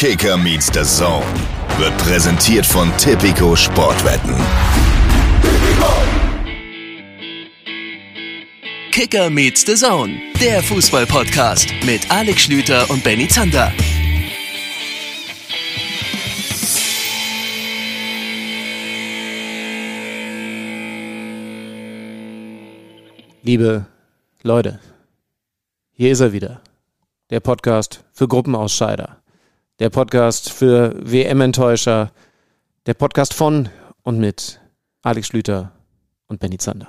Kicker meets the Zone wird präsentiert von Tipico Sportwetten. Kicker meets the Zone, der Fußball-Podcast mit Alex Schlüter und Benny Zander. Liebe Leute, hier ist er wieder. Der Podcast für Gruppenausscheider. Der Podcast für WM-Enttäuscher. Der Podcast von und mit Alex Schlüter und Benny Zander.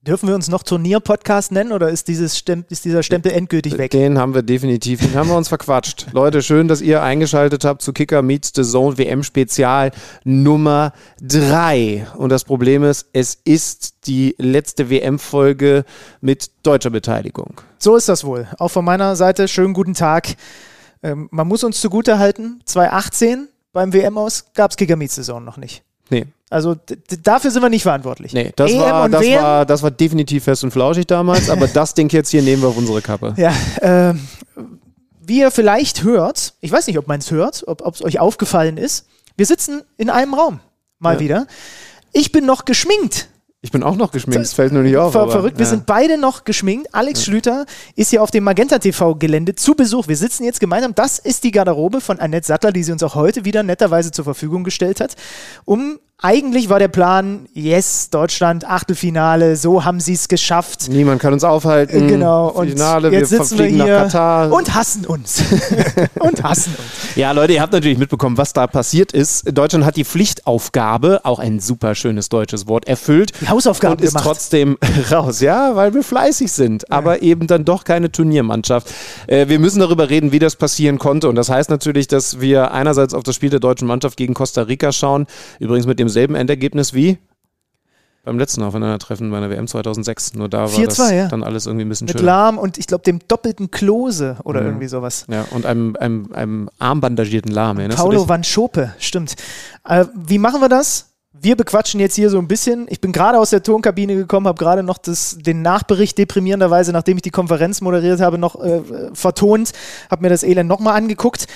Dürfen wir uns noch Turnier-Podcast nennen oder ist, dieses Stem ist dieser Stempel endgültig weg? Den haben wir definitiv, den haben wir uns verquatscht. Leute, schön, dass ihr eingeschaltet habt zu Kicker Meets the Zone WM Spezial Nummer 3. Und das Problem ist, es ist die letzte WM-Folge mit deutscher Beteiligung. So ist das wohl. Auch von meiner Seite schönen guten Tag. Ähm, man muss uns zugute halten, 2018 beim WM aus gab es Zone noch nicht. Nee. Also dafür sind wir nicht verantwortlich. Nee, das, EM war, das, WM? war, das war definitiv fest und flauschig damals, aber das Ding jetzt hier nehmen wir auf unsere Kappe. Ja, äh, wie ihr vielleicht hört, ich weiß nicht, ob man es hört, ob es euch aufgefallen ist, wir sitzen in einem Raum, mal Ja. wieder. Ich bin noch geschminkt. Ich bin auch noch geschminkt, es fällt nur nicht auf. Ver aber, verrückt, wir ja. sind beide noch geschminkt. Alex Schlüter ist hier auf dem Magenta TV Gelände zu Besuch. Wir sitzen jetzt gemeinsam. Das ist die Garderobe von Annette Sattler, die sie uns auch heute wieder netterweise zur Verfügung gestellt hat. Um eigentlich war der Plan, yes, Deutschland, Achtelfinale, so haben sie es geschafft. Niemand kann uns aufhalten. Genau, und Finale, jetzt wir sitzen wir fliegen hier nach Katar. und hassen uns. und hassen uns. ja, Leute, ihr habt natürlich mitbekommen, was da passiert ist. Deutschland hat die Pflichtaufgabe, auch ein super schönes deutsches Wort, erfüllt. Die Hausaufgaben und ist gemacht. trotzdem raus. Ja, weil wir fleißig sind, aber eben dann doch keine Turniermannschaft. Äh, wir müssen darüber reden, wie das passieren konnte. Und das heißt natürlich, dass wir einerseits auf das Spiel der deutschen Mannschaft gegen Costa Rica schauen. Übrigens mit demselben Endergebnis wie beim letzten Aufeinandertreffen bei der WM 2006. Nur da war 4-2, das ja. dann alles irgendwie ein bisschen Mit schöner. Lahm und ich glaube dem doppelten Klose oder Mhm. irgendwie sowas. Ja, und einem, einem, einem armbandagierten Lahm. Paulo dich? Van Schope, stimmt. Äh, wie machen wir das? Wir bequatschen jetzt hier so ein bisschen. Ich bin gerade aus der Tonkabine gekommen, habe gerade noch das, den Nachbericht deprimierenderweise, nachdem ich die Konferenz moderiert habe, noch äh, vertont, habe mir das Elend nochmal angeguckt.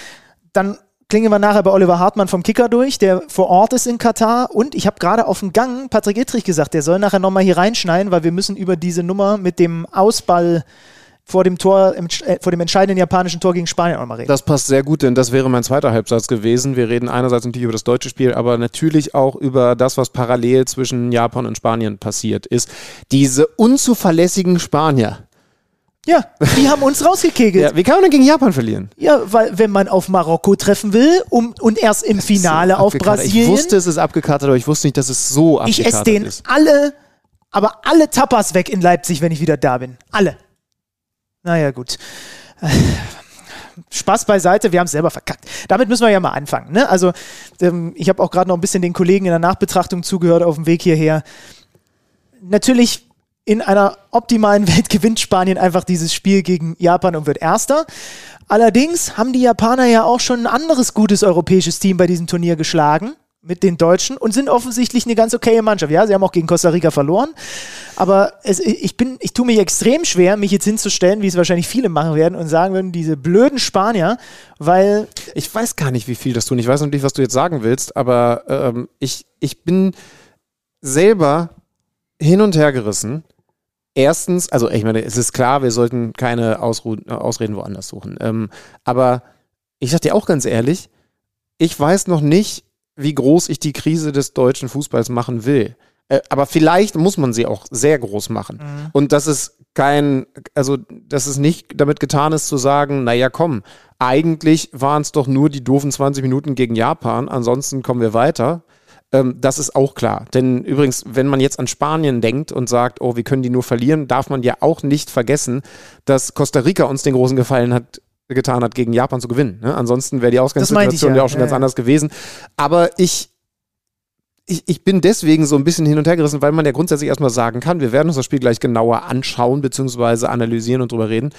Dann klingen wir nachher bei Oliver Hartmann vom Kicker durch, der vor Ort ist in Katar. Und ich habe gerade auf dem Gang Patrick Ittrich gesagt, der soll nachher nochmal hier reinschneiden, weil wir müssen über diese Nummer mit dem Ausball vor dem Tor, äh, vor dem entscheidenden japanischen Tor gegen Spanien auch nochmal reden. Das passt sehr gut, denn das wäre mein zweiter Halbsatz gewesen. Wir reden einerseits natürlich über das deutsche Spiel, aber natürlich auch über das, was parallel zwischen Japan und Spanien passiert ist. Diese unzuverlässigen Spanier. Ja, die haben uns rausgekegelt. Ja, wie kann man denn gegen Japan verlieren? Ja, weil wenn man auf Marokko treffen will um, und erst im Finale auf. Brasilien, Ich wusste, es ist abgekartet, aber ich wusste nicht, dass es so ich abgekartet esse den ist. alle, aber alle Tapas weg in Leipzig, wenn ich wieder da bin. Alle. Naja, gut. Spaß beiseite, wir haben es selber verkackt. Damit müssen wir ja mal anfangen. Ne? Also, ähm, ich habe auch gerade noch ein bisschen den Kollegen in der Nachbetrachtung zugehört auf dem Weg hierher. Natürlich in einer optimalen Welt gewinnt Spanien einfach dieses Spiel gegen Japan und wird Erster. Allerdings haben die Japaner ja auch schon ein anderes gutes europäisches Team bei diesem Turnier geschlagen mit den Deutschen und sind offensichtlich eine ganz okaye Mannschaft. Ja, sie haben auch gegen Costa Rica verloren, aber es, ich bin, ich tue mich extrem schwer, mich jetzt hinzustellen, wie es wahrscheinlich viele machen werden und sagen würden, diese blöden Spanier, weil Ich weiß gar nicht, wie viel das tun. Ich weiß natürlich, was du jetzt sagen willst, aber ähm, ich, ich bin selber hin und her gerissen. Erstens, also ich meine, es ist klar, wir sollten keine Ausru Ausreden woanders suchen. Ähm, aber ich sag dir auch ganz ehrlich, ich weiß noch nicht, wie groß ich die Krise des deutschen Fußballs machen will. Äh, aber vielleicht muss man sie auch sehr groß machen. Und das ist kein, also dass es nicht damit getan ist zu sagen, naja, komm, eigentlich waren es doch nur die doofen 20 Minuten gegen Japan, ansonsten kommen wir weiter. Ähm, das ist auch klar. Denn übrigens, wenn man jetzt an Spanien denkt und sagt, oh, wir können die nur verlieren, darf man ja auch nicht vergessen, dass Costa Rica uns den großen Gefallen hat, getan hat, gegen Japan zu gewinnen. Ne? Ansonsten wäre die Ausgangssituation ja. ja auch schon Ja, ganz ja. anders gewesen. Aber ich, ich, ich bin deswegen so ein bisschen hin und her gerissen, weil man ja grundsätzlich erstmal sagen kann, wir werden uns das Spiel gleich genauer anschauen, beziehungsweise analysieren und drüber reden.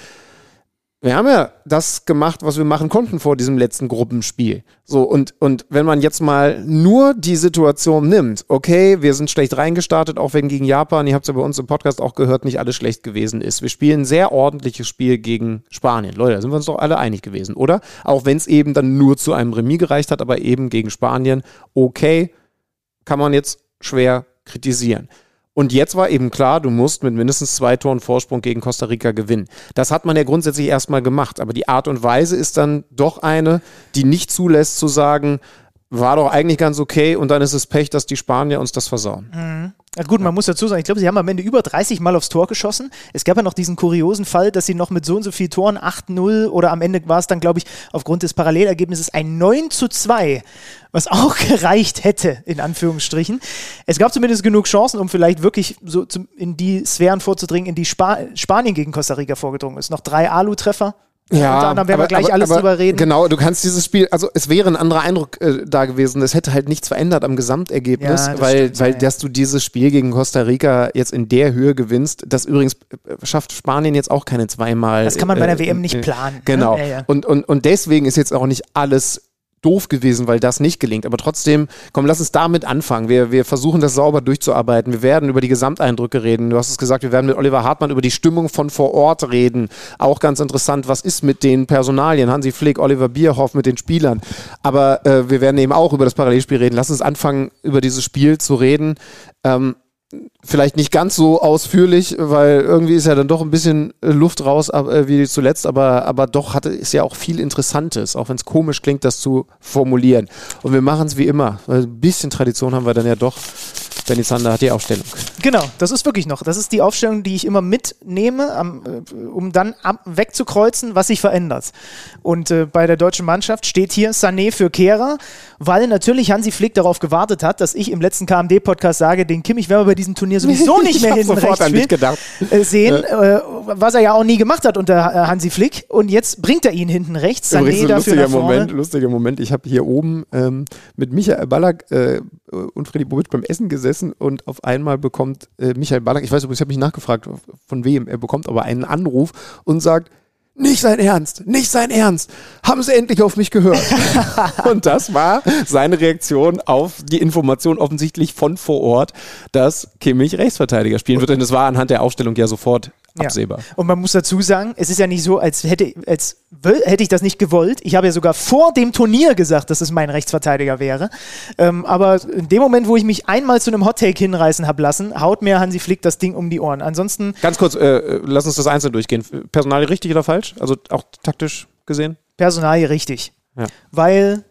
Wir haben ja das gemacht, was wir machen konnten vor diesem letzten Gruppenspiel. So, und, und wenn man jetzt mal nur die Situation nimmt, okay, wir sind schlecht reingestartet, auch wenn gegen Japan, ihr habt es ja bei uns im Podcast auch gehört, nicht alles schlecht gewesen ist. Wir spielen ein sehr ordentliches Spiel gegen Spanien. Leute, da sind wir uns doch alle einig gewesen, oder? Auch wenn es eben dann nur zu einem Remis gereicht hat, aber eben gegen Spanien, okay, kann man jetzt schwer kritisieren. Und jetzt war eben klar, du musst mit mindestens zwei Toren Vorsprung gegen Costa Rica gewinnen. Das hat man ja grundsätzlich erstmal gemacht, aber die Art und Weise ist dann doch eine, die nicht zulässt zu sagen, war doch eigentlich ganz okay und dann ist es Pech, dass die Spanier uns das versauen. Mhm. Gut, man muss dazu sagen, ich glaube, sie haben am Ende über 30 Mal aufs Tor geschossen. Es gab ja noch diesen kuriosen Fall, dass sie noch mit so und so vielen Toren 8-0 oder am Ende war es dann, glaube ich, aufgrund des Parallelergebnisses ein 9 zu 2, was auch gereicht hätte, in Anführungsstrichen. Es gab zumindest genug Chancen, um vielleicht wirklich so in die Sphären vorzudringen, in die Spa Spanien gegen Costa Rica vorgedrungen ist. Noch drei Alu-Treffer ja, Unter anderem werden wir gleich aber, alles aber, drüber reden. Genau, du kannst dieses Spiel, also es wäre ein anderer Eindruck äh, da gewesen. Es hätte halt nichts verändert am Gesamtergebnis, ja, weil, stimmt, weil ja. dass du dieses Spiel gegen Costa Rica jetzt in der Höhe gewinnst, das übrigens äh, schafft Spanien jetzt auch keine zweimal. Das kann man bei der äh, WM nicht planen. Ne? Genau. Ja, und, und, und deswegen ist jetzt auch nicht alles doof gewesen, weil das nicht gelingt. Aber trotzdem, komm, lass uns damit anfangen. Wir, wir versuchen das sauber durchzuarbeiten. Wir werden über die Gesamteindrücke reden. Du hast es gesagt, wir werden mit Oliver Hartmann über die Stimmung von vor Ort reden. Auch ganz interessant, was ist mit den Personalien? Hansi Flick, Oliver Bierhoff mit den Spielern. Aber äh, wir werden eben auch über das Parallelspiel reden. Lass uns anfangen, über dieses Spiel zu reden. Ähm, vielleicht nicht ganz so ausführlich, weil irgendwie ist ja dann doch ein bisschen Luft raus äh, wie zuletzt, aber, aber doch hatte, ist ja auch viel Interessantes, auch wenn es komisch klingt, das zu formulieren. Und wir machen es wie immer, weil ein bisschen Tradition haben wir dann ja doch. Benny Zander hat die Aufstellung. Genau, das ist wirklich noch. Das ist die Aufstellung, die ich immer mitnehme, äh, um dann wegzukreuzen, was sich verändert. Und äh, bei der deutschen Mannschaft steht hier Sané für Kehrer, weil natürlich Hansi Flick darauf gewartet hat, dass ich im letzten KMD-Podcast sage, den Kimmich werden wir bei diesem Turnier sowieso nicht mehr hinten rechts spielen, äh, sehen, ja. äh, was er ja auch nie gemacht hat unter äh, Hansi Flick. Und jetzt bringt er ihn hinten rechts. Sané Übrigens, dafür lustiger Moment, lustiger Moment. Ich habe hier oben ähm, mit Michael Ballack äh, und Freddy Bobic beim Essen gesessen und auf einmal bekommt äh, Michael Ballack, ich weiß übrigens, ich habe mich nachgefragt, von wem, er bekommt aber einen Anruf und sagt, nicht sein Ernst, nicht sein Ernst. Haben Sie endlich auf mich gehört? und das war seine Reaktion auf die Information offensichtlich von vor Ort, dass Kimmich Rechtsverteidiger spielen wird. Und das war anhand der Aufstellung ja sofort absehbar. Ja. Und man muss dazu sagen, es ist ja nicht so, als hätte, als hätte ich das nicht gewollt. Ich habe ja sogar vor dem Turnier gesagt, dass es mein Rechtsverteidiger wäre. Ähm, aber in dem Moment, wo ich mich einmal zu einem Hottake hinreißen habe lassen, haut mir Hansi Flick das Ding um die Ohren. Ansonsten. Ganz kurz, äh, lass uns das einzeln durchgehen. Personal richtig oder falsch? Also auch taktisch gesehen? Personal richtig. Ja. Weil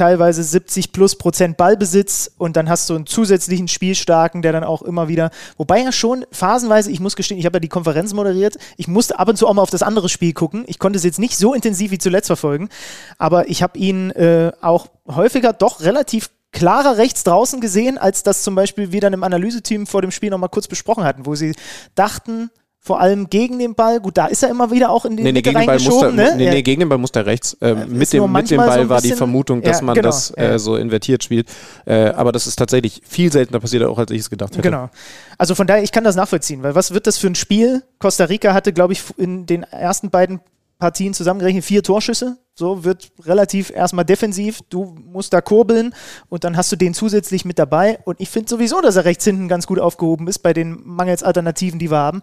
teilweise 70 plus Prozent Ballbesitz und dann hast du einen zusätzlichen Spielstarken, der dann auch immer wieder, wobei ja schon phasenweise, ich muss gestehen, ich habe ja die Konferenz moderiert, ich musste ab und zu auch mal auf das andere Spiel gucken. Ich konnte es jetzt nicht so intensiv wie zuletzt verfolgen, aber ich habe ihn äh, auch häufiger doch relativ klarer rechts draußen gesehen, als das zum Beispiel wir dann im Analyseteam vor dem Spiel nochmal kurz besprochen hatten, wo sie dachten, vor allem gegen den Ball. Gut, da ist er immer wieder auch in den nee, nee, gegen den Ball muss er, ne? nee, nee, gegen den Ball muss er rechts. Äh, mit, dem, mit dem Ball so war die Vermutung, dass ja, man genau, das äh, so invertiert spielt. Äh, aber das ist tatsächlich viel seltener passiert, auch als ich es gedacht hätte. Genau. Also von daher, ich kann das nachvollziehen, weil was wird das für ein Spiel? Costa Rica hatte, glaube ich, in den ersten beiden Partien zusammengerechnet vier Torschüsse. So wird relativ erstmal defensiv. Du musst da kurbeln und dann hast du den zusätzlich mit dabei. Und ich finde sowieso, dass er rechts hinten ganz gut aufgehoben ist bei den mangels Alternativen, die wir haben.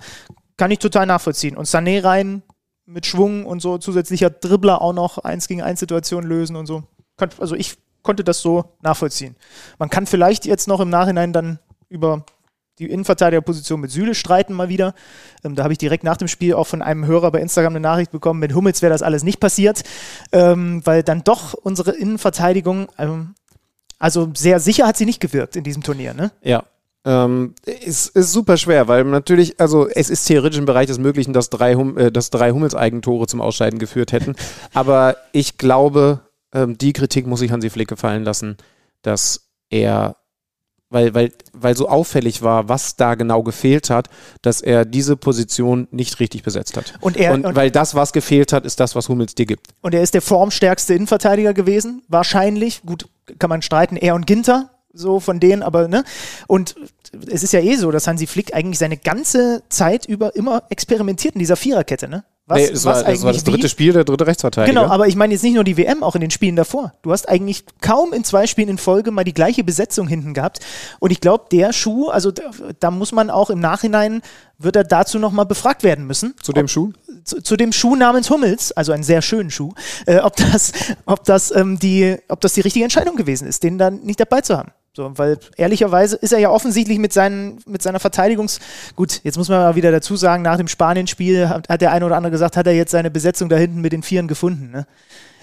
Kann ich total nachvollziehen. Und Sané rein mit Schwung und so zusätzlicher Dribbler auch noch eins gegen eins Situationen lösen und so. Also ich konnte das so nachvollziehen. Man kann vielleicht jetzt noch im Nachhinein dann über die Innenverteidigerposition mit Süle streiten mal wieder. Ähm, da habe ich direkt nach dem Spiel auch von einem Hörer bei Instagram eine Nachricht bekommen, mit Hummels wäre das alles nicht passiert, ähm, weil dann doch unsere Innenverteidigung, ähm, also sehr sicher hat sie nicht gewirkt in diesem Turnier. Ne? Ja, ähm, ist, ist super schwer, weil natürlich, also es ist theoretisch im Bereich des Möglichen, dass drei, hum, äh, dass drei Hummels-Eigentore zum Ausscheiden geführt hätten. Aber ich glaube, ähm, die Kritik muss ich Hansi Flick gefallen lassen, dass er, weil, weil, weil so auffällig war, was da genau gefehlt hat, dass er diese Position nicht richtig besetzt hat. Und, er, und, und weil das, was gefehlt hat, ist das, was Hummels dir gibt. Und er ist der formstärkste Innenverteidiger gewesen, wahrscheinlich. Gut, kann man streiten, er und Ginter, so von denen, aber ne? Und es ist ja eh so, dass Hansi Flick eigentlich seine ganze Zeit über immer experimentiert in dieser Viererkette, ne? Was, nee, das, was war, das war das dritte wie? Spiel, der dritte Rechtsverteidiger. Genau, aber ich meine jetzt nicht nur die WM, auch in den Spielen davor. Du hast eigentlich kaum in zwei Spielen in Folge mal die gleiche Besetzung hinten gehabt. Und ich glaube, der Schuh, also da, da, muss man auch im Nachhinein, wird er dazu nochmal befragt werden müssen. Zu dem Schuh? Zu, zu, dem Schuh namens Hummels, also einen sehr schönen Schuh, äh, ob, das, ob, das, ähm, die, ob das die richtige Entscheidung gewesen ist, den dann nicht dabei zu haben. So, weil ehrlicherweise ist er ja offensichtlich mit, seinen, mit seiner Verteidigungs... Gut, jetzt muss man mal wieder dazu sagen, nach dem Spanien-Spiel hat, hat, der eine oder andere gesagt, hat er jetzt seine Besetzung da hinten mit den Vieren gefunden. Ne?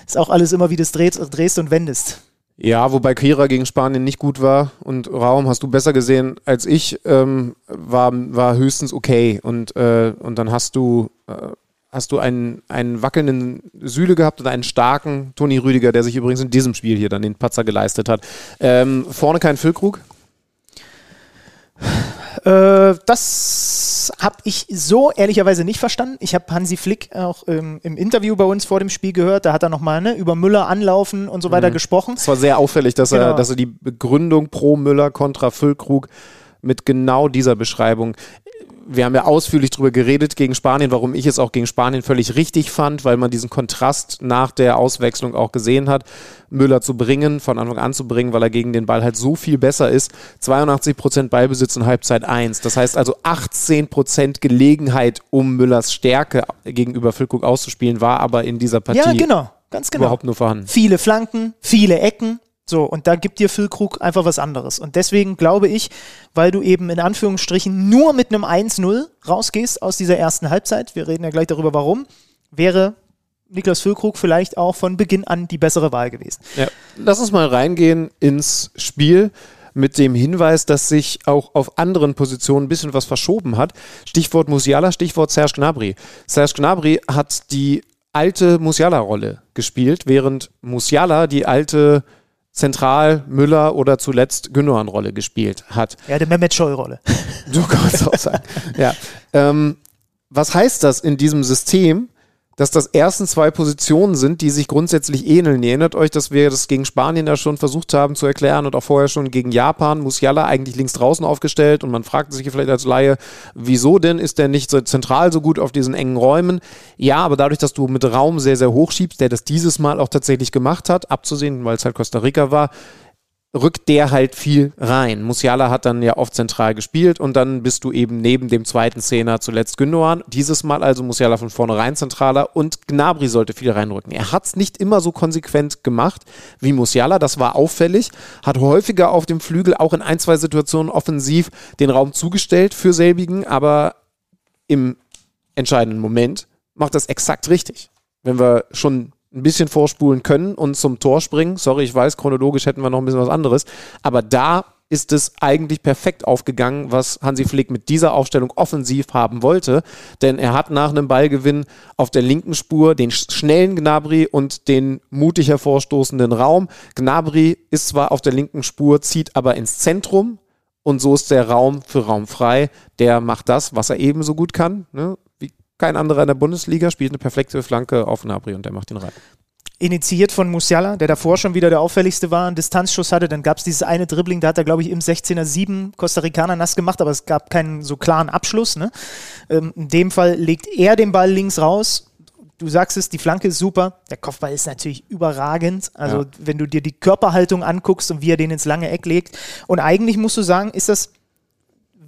Ist auch alles immer, wie du es drehst, und wendest. Ja, wobei Kira gegen Spanien nicht gut war und Raum hast du besser gesehen als ich, ähm, war, war höchstens okay. Und, äh, und dann hast du... Äh, hast du einen, einen wackelnden Süle gehabt und einen starken Toni Rüdiger, der sich übrigens in diesem Spiel hier dann den Patzer geleistet hat. Ähm, vorne kein Füllkrug? Äh, das habe ich so ehrlicherweise nicht verstanden. Ich habe Hansi Flick auch ähm, im Interview bei uns vor dem Spiel gehört. Da hat er nochmal ne, über Müller anlaufen und so weiter mhm. gesprochen. Es war sehr auffällig, dass, genau. er, dass er die Begründung pro Müller kontra Füllkrug mit genau dieser Beschreibung wir haben ja ausführlich darüber geredet gegen Spanien, warum ich es auch gegen Spanien völlig richtig fand, weil man diesen Kontrast nach der Auswechslung auch gesehen hat, Müller zu bringen, von Anfang an zu bringen, weil er gegen den Ball halt so viel besser ist. 82 Prozent Ballbesitz in Halbzeit 1. Das heißt also 18 Prozent Gelegenheit, um Müllers Stärke gegenüber Füllkrug auszuspielen, war aber in dieser Partie ja, genau. Ganz genau. überhaupt nur vorhanden. Viele Flanken, viele Ecken, so, und da gibt dir Füllkrug einfach was anderes. Und deswegen glaube ich, weil du eben in Anführungsstrichen nur mit einem 1-0 rausgehst aus dieser ersten Halbzeit, wir reden ja gleich darüber, warum, wäre Niklas Füllkrug vielleicht auch von Beginn an die bessere Wahl gewesen. Ja. Lass uns mal reingehen ins Spiel mit dem Hinweis, dass sich auch auf anderen Positionen ein bisschen was verschoben hat. Stichwort Musiala, Stichwort Serge Gnabry. Serge Gnabry hat die alte Musiala-Rolle gespielt, während Musiala die alte Zentral Müller oder zuletzt Gündogan-Rolle gespielt hat. Ja, die Mehmet Scholl-Rolle. Du kannst auch sagen. ja. Ähm, was heißt das in diesem System? Dass das ersten zwei Positionen sind, die sich grundsätzlich ähneln. Ihr erinnert euch, dass wir das gegen Spanien ja schon versucht haben zu erklären und auch vorher schon gegen Japan. Musiala eigentlich links draußen aufgestellt und man fragt sich vielleicht als Laie, wieso denn ist der nicht so zentral so gut auf diesen engen Räumen? Ja, aber dadurch, dass du mit Raum sehr, sehr hoch schiebst, der das dieses Mal auch tatsächlich gemacht hat, abzusehen, weil es halt Costa Rica war, rückt der halt viel rein. Musiala hat dann ja oft zentral gespielt und dann bist du eben neben dem zweiten Zehner zuletzt Gündogan. Dieses Mal also Musiala von vornherein zentraler und Gnabry sollte viel reinrücken. Er hat es nicht immer so konsequent gemacht wie Musiala, das war auffällig, hat häufiger auf dem Flügel auch in ein, zwei Situationen offensiv den Raum zugestellt für selbigen, aber im entscheidenden Moment macht das exakt richtig. Wenn wir schon ein bisschen vorspulen können und zum Tor springen. Sorry, ich weiß, chronologisch hätten wir noch ein bisschen was anderes. Aber da ist es eigentlich perfekt aufgegangen, was Hansi Flick mit dieser Aufstellung offensiv haben wollte. Denn er hat nach einem Ballgewinn auf der linken Spur den schnellen Gnabry und den mutig hervorstoßenden Raum. Gnabry ist zwar auf der linken Spur, zieht aber ins Zentrum. Und so ist der Raum für Raum frei. Der macht das, was er ebenso gut kann. Ne? Kein anderer in der Bundesliga, spielt eine perfekte Flanke auf Nabri und der macht ihn rein. Initiiert von Musiala, der davor schon wieder der auffälligste war, einen Distanzschuss hatte. Dann gab es dieses eine Dribbling, da hat er, glaube ich, im 16er 7 Costa Ricaner nass gemacht, aber es gab keinen so klaren Abschluss. Ne? Ähm, in dem Fall legt er den Ball links raus. Du sagst es, die Flanke ist super. Der Kopfball ist natürlich überragend. Also, ja. wenn du dir die Körperhaltung anguckst und wie er den ins lange Eck legt. Und eigentlich musst du sagen, ist das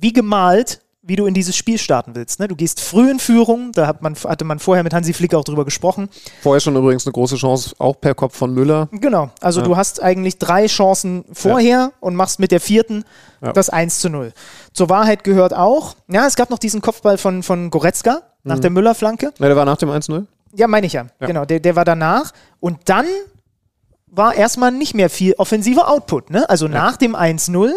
wie gemalt wie du in dieses Spiel starten willst. Ne? Du gehst früh in Führung, da hat man, hatte man vorher mit Hansi Flick auch drüber gesprochen. Vorher schon übrigens eine große Chance, auch per Kopf von Müller. Genau, also ja. du hast eigentlich drei Chancen vorher ja. und machst mit der vierten ja. das 1 zu 0. Zur Wahrheit gehört auch, ja, es gab noch diesen Kopfball von, von Goretzka nach mhm. der Müller-Flanke. Ja, der war nach dem 1-0? Ja, meine ich ja. Genau, der, der war danach. Und dann war erstmal nicht mehr viel offensiver Output. Ne? Also nach dem 1-0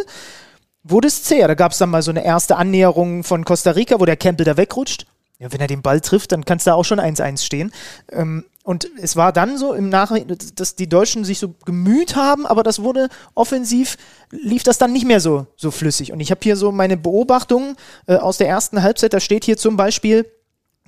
wurde es zäher. Da gab es dann mal so eine erste Annäherung von Costa Rica, wo der Campbell da wegrutscht. Ja, wenn er den Ball trifft, dann kann es da auch schon 1-1 stehen. Ähm, und es war dann so im Nachhinein, dass die Deutschen sich so gemüht haben, aber das wurde offensiv, lief das dann nicht mehr so, so flüssig. Und ich habe hier so meine Beobachtungen äh, aus der ersten Halbzeit, da steht hier zum Beispiel,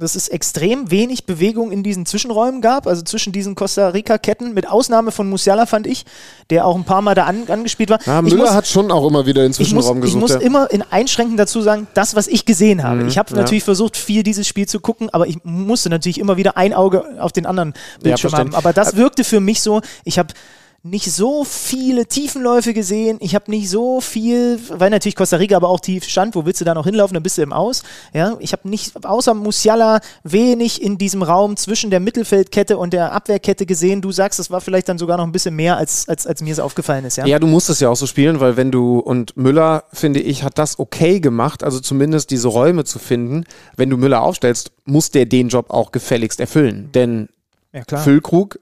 dass es extrem wenig Bewegung in diesen Zwischenräumen gab, also zwischen diesen Costa Rica-Ketten, mit Ausnahme von Musiala, fand ich, der auch ein paar Mal da an, angespielt war. Ja, Müller muss, hat schon auch immer wieder den Zwischenraum ich muss, gesucht. Ich muss ja. immer in Einschränken dazu sagen, das, was ich gesehen habe. Mhm, ich habe ja. natürlich versucht, viel dieses Spiel zu gucken, aber ich musste natürlich immer wieder ein Auge auf den anderen Bildschirm haben. Aber das wirkte für mich so, ich habe nicht so viele Tiefenläufe gesehen. Ich habe nicht so viel, weil natürlich Costa Rica aber auch tief stand. Wo willst du da noch hinlaufen? Dann bist du im Aus. Ja, ich habe nicht, außer Musiala, wenig in diesem Raum zwischen der Mittelfeldkette und der Abwehrkette gesehen. Du sagst, das war vielleicht dann sogar noch ein bisschen mehr, als, als, als mir es aufgefallen ist. Ja? ja, du musst es ja auch so spielen, weil wenn du, und Müller, finde ich, hat das okay gemacht, also zumindest diese Räume zu finden. Wenn du Müller aufstellst, muss der den Job auch gefälligst erfüllen. Denn ja, Füllkrug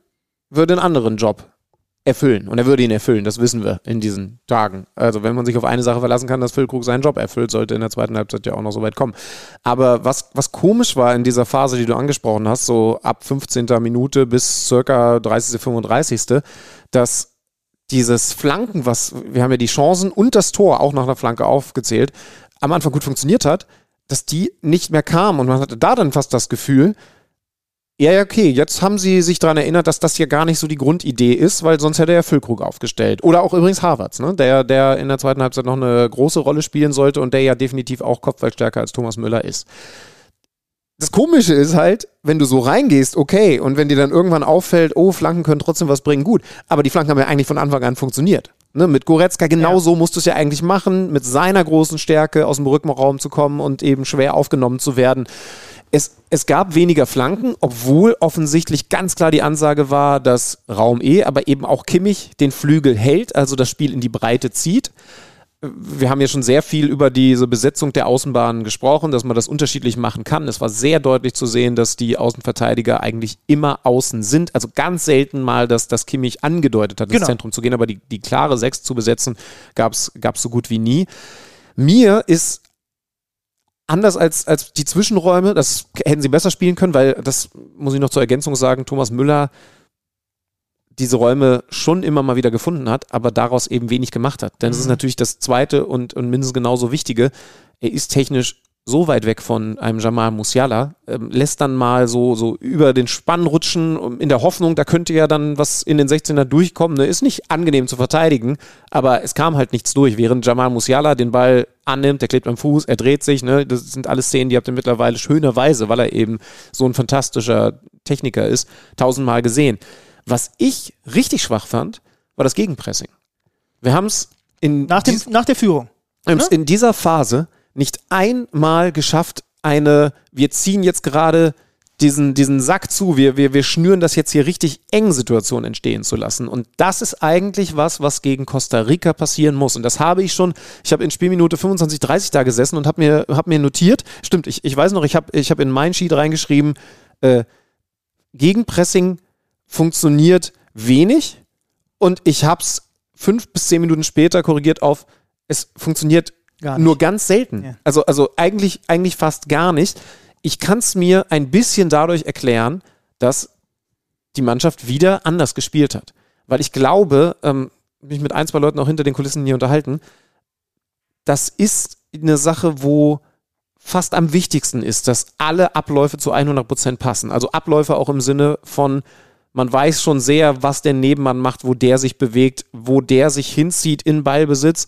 würde einen anderen Job erfüllen. Und er würde ihn erfüllen, das wissen wir in diesen Tagen. Also wenn man sich auf eine Sache verlassen kann, dass Füllkrug seinen Job erfüllt, sollte in der zweiten Halbzeit ja auch noch so weit kommen. Aber was, was komisch war in dieser Phase, die du angesprochen hast, so ab 15. Minute bis circa 30., 35., dass dieses Flanken, was, wir haben ja die Chancen und das Tor auch nach einer Flanke aufgezählt, am Anfang gut funktioniert hat, dass die nicht mehr kamen. Und man hatte da dann fast das Gefühl, ja, ja, okay. Jetzt haben sie sich daran erinnert, dass das hier gar nicht so die Grundidee ist, weil sonst hätte er Füllkrug aufgestellt. Oder auch übrigens Harvards, ne? der, der in der zweiten Halbzeit noch eine große Rolle spielen sollte und der ja definitiv auch kopfballstärker als Thomas Müller ist. Das Komische ist halt, wenn du so reingehst, okay, und wenn dir dann irgendwann auffällt, oh, Flanken können trotzdem was bringen, gut. Aber die Flanken haben ja eigentlich von Anfang an funktioniert. Ne, mit Goretzka genau ja. so musst du es ja eigentlich machen, mit seiner großen Stärke aus dem Rückenraum zu kommen und eben schwer aufgenommen zu werden. Es, es gab weniger Flanken, obwohl offensichtlich ganz klar die Ansage war, dass Raum E, aber eben auch Kimmich den Flügel hält, also das Spiel in die Breite zieht. Wir haben ja schon sehr viel über diese Besetzung der Außenbahnen gesprochen, dass man das unterschiedlich machen kann. Es war sehr deutlich zu sehen, dass die Außenverteidiger eigentlich immer außen sind. Also ganz selten mal, dass das Kimmich angedeutet hat, ins genau. Zentrum zu gehen, aber die, die klare Sechs zu besetzen, gab es so gut wie nie. Mir ist anders als, als die Zwischenräume. Das hätten sie besser spielen können, weil das muss ich noch zur Ergänzung sagen, Thomas Müller diese Räume schon immer mal wieder gefunden hat, aber daraus eben wenig gemacht hat. Denn es mhm. ist natürlich das zweite und, und mindestens genauso wichtige. Er ist technisch so weit weg von einem Jamal Musiala, ähm, lässt dann mal so, so über den Spann rutschen, in der Hoffnung, da könnte ja dann was in den 16er durchkommen. Ne? Ist nicht angenehm zu verteidigen, aber es kam halt nichts durch, während Jamal Musiala den Ball annimmt, der klebt am Fuß, er dreht sich, ne? das sind alles Szenen, die habt ihr mittlerweile schönerweise, weil er eben so ein fantastischer Techniker ist, tausendmal gesehen. Was ich richtig schwach fand, war das Gegenpressing. Wir haben es in nach, dem, nach der Führung. Ne? In dieser Phase nicht einmal geschafft, eine, wir ziehen jetzt gerade diesen, diesen Sack zu, wir, wir, wir schnüren das jetzt hier richtig eng Situation entstehen zu lassen. Und das ist eigentlich was, was gegen Costa Rica passieren muss. Und das habe ich schon, ich habe in Spielminute 25, 30 da gesessen und habe mir, hab mir notiert, stimmt, ich, ich weiß noch, ich habe ich hab in mein Sheet reingeschrieben, äh, Gegenpressing funktioniert wenig und ich habe es fünf bis zehn Minuten später korrigiert auf, es funktioniert nur ganz selten. Ja. Also, also eigentlich, eigentlich fast gar nicht. Ich kann es mir ein bisschen dadurch erklären, dass die Mannschaft wieder anders gespielt hat. Weil ich glaube, ähm, mich mit ein, zwei Leuten auch hinter den Kulissen hier unterhalten, das ist eine Sache, wo fast am wichtigsten ist, dass alle Abläufe zu 100 Prozent passen. Also Abläufe auch im Sinne von, man weiß schon sehr, was der Nebenmann macht, wo der sich bewegt, wo der sich hinzieht in Ballbesitz.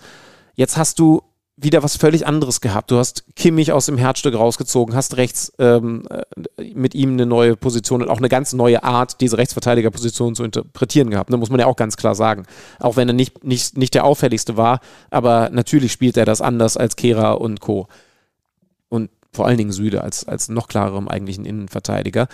Jetzt hast du wieder was völlig anderes gehabt. Du hast Kimmich aus dem Herzstück rausgezogen, hast rechts ähm, äh, mit ihm eine neue Position und auch eine ganz neue Art, diese Rechtsverteidigerposition zu interpretieren gehabt. Da muss man ja auch ganz klar sagen. Auch wenn er nicht, nicht, nicht der auffälligste war, aber natürlich spielt er das anders als Kehra und Co. Und vor allen Dingen Süde als, als noch klarerem eigentlichen Innenverteidiger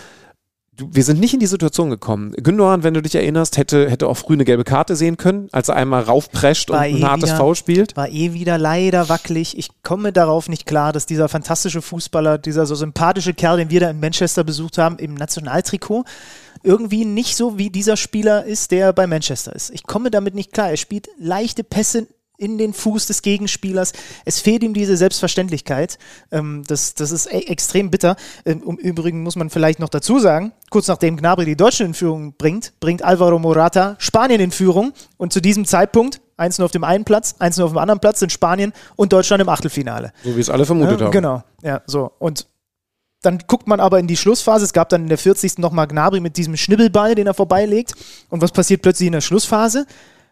du, wir sind nicht in die Situation gekommen. Gündogan, wenn du dich erinnerst, hätte, hätte auch früh eine gelbe Karte sehen können, als er einmal raufprescht war und ein eh hartes wieder, Foul spielt. War eh wieder leider wackelig. Ich komme darauf nicht klar, dass dieser fantastische Fußballer, dieser so sympathische Kerl, den wir da in Manchester besucht haben, im Nationaltrikot, irgendwie nicht so wie dieser Spieler ist, der bei Manchester ist. Ich komme damit nicht klar. Er spielt leichte Pässe in den Fuß des Gegenspielers. Es fehlt ihm diese Selbstverständlichkeit. Ähm, das, das ist e extrem bitter. Ähm, Im Übrigen muss man vielleicht noch dazu sagen, kurz nachdem Gnabry die Deutschen in Führung bringt, bringt Alvaro Morata Spanien in Führung. Und zu diesem Zeitpunkt, eins nur auf dem einen Platz, eins nur auf dem anderen Platz, sind Spanien und Deutschland im Achtelfinale. So wie es alle vermutet ja, haben. Genau, ja, so. Und Dann guckt man aber in die Schlussphase. Es gab dann in der 40. nochmal Gnabry mit diesem Schnibbelball, den er vorbeilegt. Und was passiert plötzlich in der Schlussphase?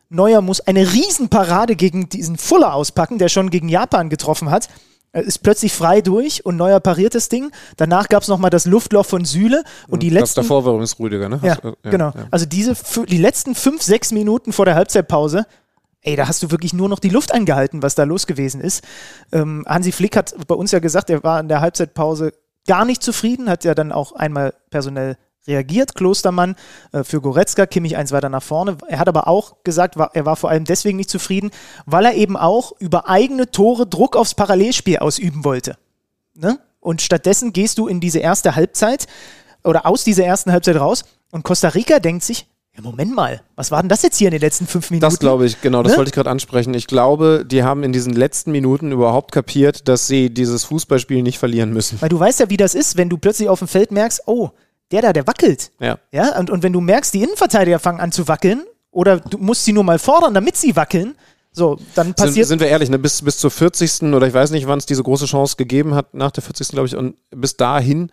Neuer muss eine Riesenparade gegen diesen Fuller auspacken, der schon gegen Japan getroffen hat. Er ist plötzlich frei durch und Neuer pariert das Ding. Danach gab es nochmal das Luftloch von Süle und die das letzten. davor war übrigens Rüdiger, ne? Ja, äh, genau. ja. Also diese die letzten fünf, sechs Minuten vor der Halbzeitpause, ey, da hast du wirklich nur noch die Luft angehalten, was da los gewesen ist. Ähm, Hansi Flick hat bei uns ja gesagt, er war in der Halbzeitpause gar nicht zufrieden, hat ja dann auch einmal personell reagiert, Klostermann äh, für Goretzka, Kimmich eins weiter nach vorne. Er hat aber auch gesagt, war, er war vor allem deswegen nicht zufrieden, weil er eben auch über eigene Tore Druck aufs Parallelspiel ausüben wollte. Ne? Und stattdessen gehst du in diese erste Halbzeit oder aus dieser ersten Halbzeit raus und Costa Rica denkt sich, ja, Moment mal, was war denn das jetzt hier in den letzten fünf Minuten? Das glaube ich, genau, das Ne? wollte ich gerade ansprechen. Ich glaube, die haben in diesen letzten Minuten überhaupt kapiert, dass sie dieses Fußballspiel nicht verlieren müssen. Weil du weißt ja, wie das ist, wenn du plötzlich auf dem Feld merkst, oh, der da, der wackelt. Ja. Ja, und, und wenn du merkst, die Innenverteidiger fangen an zu wackeln oder du musst sie nur mal fordern, damit sie wackeln, so, dann Sind, passiert. sind wir ehrlich, ne? bis, bis zur 40. oder ich weiß nicht, wann es diese große Chance gegeben hat, nach der 40. glaube ich, und bis dahin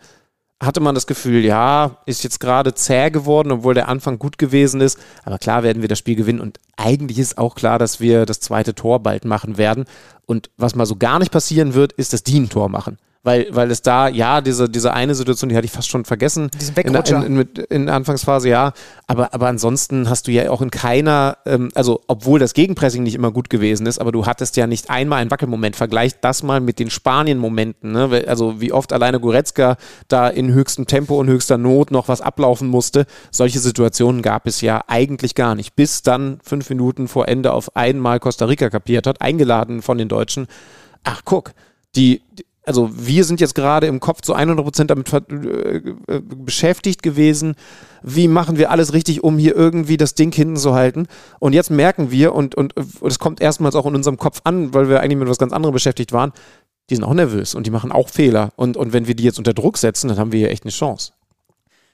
hatte man das Gefühl, ja, ist jetzt gerade zäh geworden, obwohl der Anfang gut gewesen ist. Aber klar werden wir das Spiel gewinnen und eigentlich ist auch klar, dass wir das zweite Tor bald machen werden. Und was mal so gar nicht passieren wird, ist das Dien-Tor machen. Weil, weil es da, ja, diese, diese eine Situation, die hatte ich fast schon vergessen. Diesen in, Wegrutscher. in, in, mit- in der Anfangsphase, ja. Aber, aber ansonsten hast du ja auch in keiner, ähm, also obwohl das Gegenpressing nicht immer gut gewesen ist, aber du hattest ja nicht einmal einen Wackelmoment. Vergleicht das mal mit den Spanien-Momenten. Ne? Also wie oft alleine Goretzka da in höchstem Tempo und höchster Not noch was ablaufen musste. Solche Situationen gab es ja eigentlich gar nicht. Bis dann fünf Minuten vor Ende auf einmal Costa Rica kapiert hat, eingeladen von den Deutschen. Ach, guck, die also wir sind jetzt gerade im Kopf zu 100% damit äh, äh, beschäftigt gewesen, wie machen wir alles richtig, um hier irgendwie das Ding hinten zu halten. Und jetzt merken wir, und, und, und es kommt erstmals auch in unserem Kopf an, weil wir eigentlich mit was ganz anderem beschäftigt waren, die sind auch nervös und die machen auch Fehler. Und, und wenn wir die jetzt unter Druck setzen, dann haben wir hier echt eine Chance.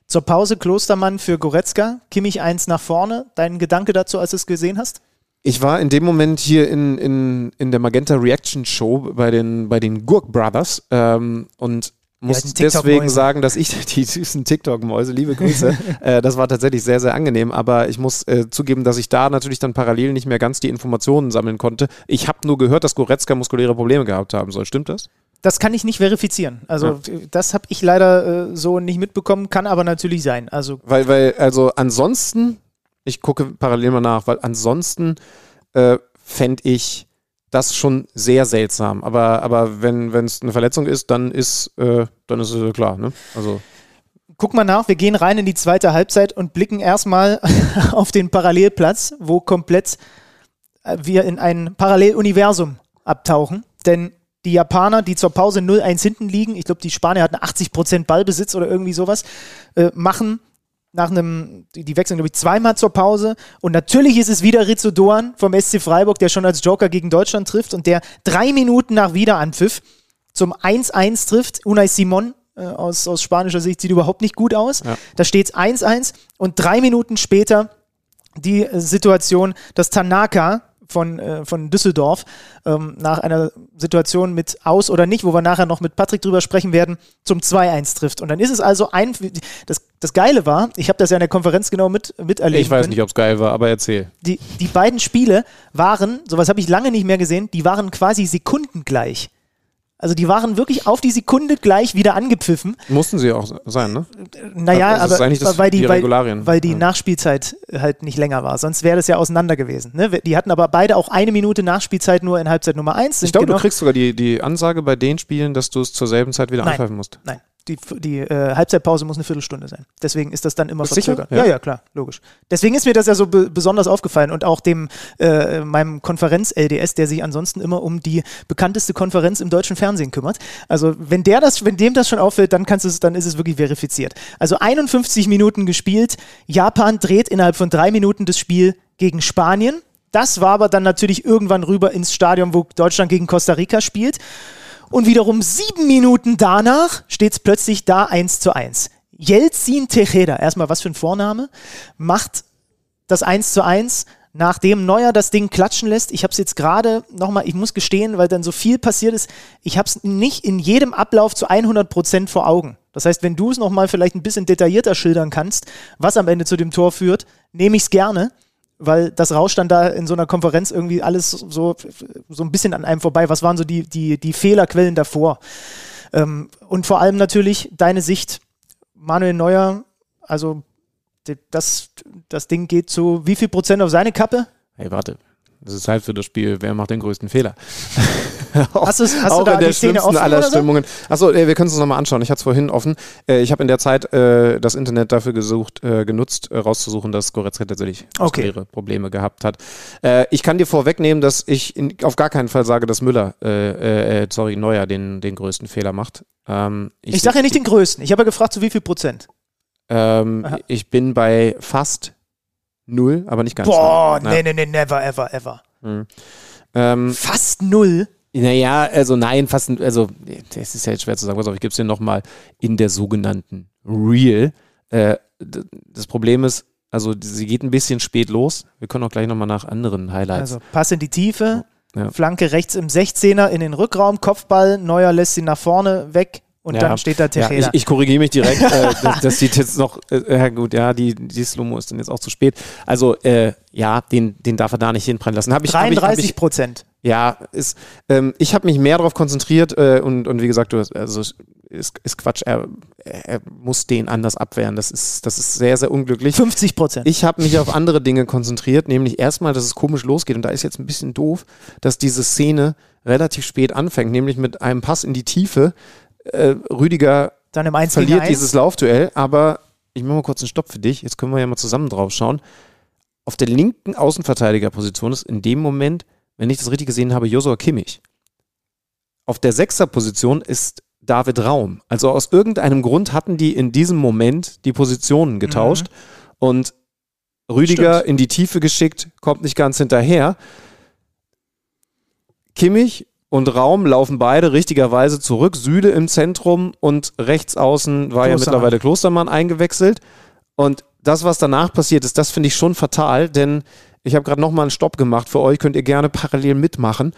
Zur Pause Klostermann für Goretzka, Kimmich eins nach vorne. Dein Gedanke dazu, als du es gesehen hast? Ich war in dem Moment hier in, in, in der Magenta Reaction Show bei den, bei den Gurk Brothers ähm, und muss TikTok-Mäuse. deswegen sagen, dass ich die süßen TikTok-Mäuse, liebe Grüße, äh, das war tatsächlich sehr, sehr angenehm, aber ich muss äh, zugeben, dass ich da natürlich dann parallel nicht mehr ganz die Informationen sammeln konnte. Ich habe nur gehört, dass Goretzka muskuläre Probleme gehabt haben soll. Stimmt das? Das kann ich nicht verifizieren. Also das habe ich leider äh, so nicht mitbekommen, kann aber natürlich sein. Also Weil, weil, also ansonsten, ich gucke parallel mal nach, weil ansonsten äh, fände ich das schon sehr seltsam. Aber, aber wenn es eine Verletzung ist, dann ist, äh, dann ist es klar, ne? Also. guck mal nach, wir gehen rein in die zweite Halbzeit und blicken erstmal auf den Parallelplatz, wo komplett äh, wir in ein Paralleluniversum abtauchen. Denn die Japaner, die zur Pause 0-1 hinten liegen, ich glaube, die Spanier hatten 80% Ballbesitz oder irgendwie sowas, äh, machen nach einem, die, die wechseln, glaube ich, zweimal zur Pause. Und natürlich ist es wieder Rizzo Doan vom SC Freiburg, der schon als Joker gegen Deutschland trifft und der drei Minuten nach Wiederanpfiff zum 1-1 trifft. Unai Simon äh, aus, aus spanischer Sicht sieht überhaupt nicht gut aus. Ja. Da steht es 1-1 und drei Minuten später die Situation, dass Tanaka von, äh, von Düsseldorf ähm, nach einer Situation mit Aus oder nicht, wo wir nachher noch mit Patrick drüber sprechen werden, zum 2-1 trifft. Und dann ist es also ein. Das, das Geile war, ich habe das ja in der Konferenz genau mit, miterlebt. Ich weiß nicht, ob es geil war, aber erzähl. Die, die beiden Spiele waren, sowas habe ich lange nicht mehr gesehen, die waren quasi sekundengleich. Also die waren wirklich auf die Sekunde gleich wieder angepfiffen. Mussten sie auch sein, ne? Naja, Also aber das- weil die, die weil, weil die Ja. Nachspielzeit halt nicht länger war. Sonst wäre das ja auseinander gewesen. Ne? Die hatten aber beide auch eine Minute Nachspielzeit nur in Halbzeit Nummer 1. Ich glaube, du kriegst sogar die, die Ansage bei den Spielen, dass du es zur selben Zeit wieder Nein. anpfeifen musst. Nein, die, die äh, Halbzeitpause muss eine Viertelstunde sein. Deswegen ist das dann immer verzögert. Ja. Ja. ja, klar, logisch. Deswegen ist mir das ja so be besonders aufgefallen und auch dem äh, meinem Konferenz-LDS, der sich ansonsten immer um die bekannteste Konferenz im deutschen Fernsehen kümmert. Also wenn der das, wenn dem das schon auffällt, dann kannst du es, dann ist es wirklich verifiziert. Also 51 Minuten gespielt. Japan dreht innerhalb von drei Minuten das Spiel gegen Spanien. Das war aber dann natürlich irgendwann rüber ins Stadion, wo Deutschland gegen Costa Rica spielt. Und wiederum sieben Minuten danach steht es plötzlich da 1 zu 1. Jelzin Tejeda, erstmal was für ein Vorname, macht das 1 zu 1 nachdem Neuer das Ding klatschen lässt. Ich habe es jetzt gerade nochmal, ich muss gestehen, weil dann so viel passiert ist, ich habe es nicht in jedem Ablauf zu 100 Prozent vor Augen. Das heißt, wenn du es nochmal vielleicht ein bisschen detaillierter schildern kannst, was am Ende zu dem Tor führt, nehme ich es gerne, weil das rauscht dann da in so einer Konferenz irgendwie alles so, so ein bisschen an einem vorbei. Was waren so die, die, die Fehlerquellen davor? Ähm, und vor allem natürlich deine Sicht, Manuel Neuer, also das, das Ding geht zu wie viel Prozent auf seine Kappe? Hey, warte. Das ist halt für das Spiel, wer macht den größten Fehler? hast, hast auch du da in der die Szene schlimmsten offen aller so? Stimmungen. Achso, äh, wir können es uns nochmal anschauen. Ich hatte es vorhin offen. Äh, ich habe in der Zeit äh, das Internet dafür gesucht, äh, genutzt, äh, rauszusuchen, dass Goretzka tatsächlich Okay. Probleme gehabt hat. Äh, ich kann dir vorwegnehmen, dass ich in, auf gar keinen Fall sage, dass Müller, äh, äh, sorry, Neuer den, den größten Fehler macht. Ähm, Ich sage ja nicht den größten. Ich habe ja gefragt, zu wie viel Prozent. Ähm, ich bin bei fast null, aber nicht ganz. Boah, null. nee, nee, nee, never, ever, ever. Ähm, Fast null. Naja, also nein, fast, also das ist ja jetzt schwer zu sagen. Pass auf, ich gebe es dir nochmal in der sogenannten Real. Äh, das Problem ist, also sie geht ein bisschen spät los. Wir können auch gleich nochmal nach anderen Highlights. Also Pass in die Tiefe, Ja. Flanke rechts im 16er in den Rückraum, Kopfball, Neuer lässt ihn nach vorne weg und Ja. dann steht da ja, Tejeda. ich, ich korrigiere mich direkt. äh, das, das sieht jetzt noch, äh, ja gut, ja, die, die Slow-Mo ist dann jetzt auch zu spät. Also, äh, ja, den, den darf er da nicht hinprallen lassen. Hab ich, hab ich, hab 33 ich, Prozent. Ja, ist, ähm, ich habe mich mehr darauf konzentriert äh, und, und wie gesagt, du hast, also ist, ist Quatsch, er, er muss den anders abwehren. Das ist, das ist sehr, sehr unglücklich. 50 Prozent. Ich habe mich auf andere Dinge konzentriert, nämlich erstmal, dass es komisch losgeht und da ist jetzt ein bisschen doof, dass diese Szene relativ spät anfängt, nämlich mit einem Pass in die Tiefe. Äh, Rüdiger Dann im 1 gegen verliert 1. dieses Laufduell, aber ich mache mal kurz einen Stopp für dich. Jetzt können wir ja mal zusammen drauf schauen. Auf der linken Außenverteidigerposition ist in dem Moment, wenn ich das richtig gesehen habe, Josua Kimmich. Auf der Sechserposition ist David Raum. Also aus irgendeinem Grund hatten die in diesem Moment die Positionen getauscht und Rüdiger Stimmt. in die Tiefe geschickt, kommt nicht ganz hinterher. Kimmich und Raum laufen beide richtigerweise zurück. Süde im Zentrum und rechts außen war ja Klostermann. mittlerweile Klostermann eingewechselt. Und das, was danach passiert ist, das finde ich schon fatal, denn ich habe gerade nochmal einen Stopp gemacht. Für euch könnt ihr gerne parallel mitmachen.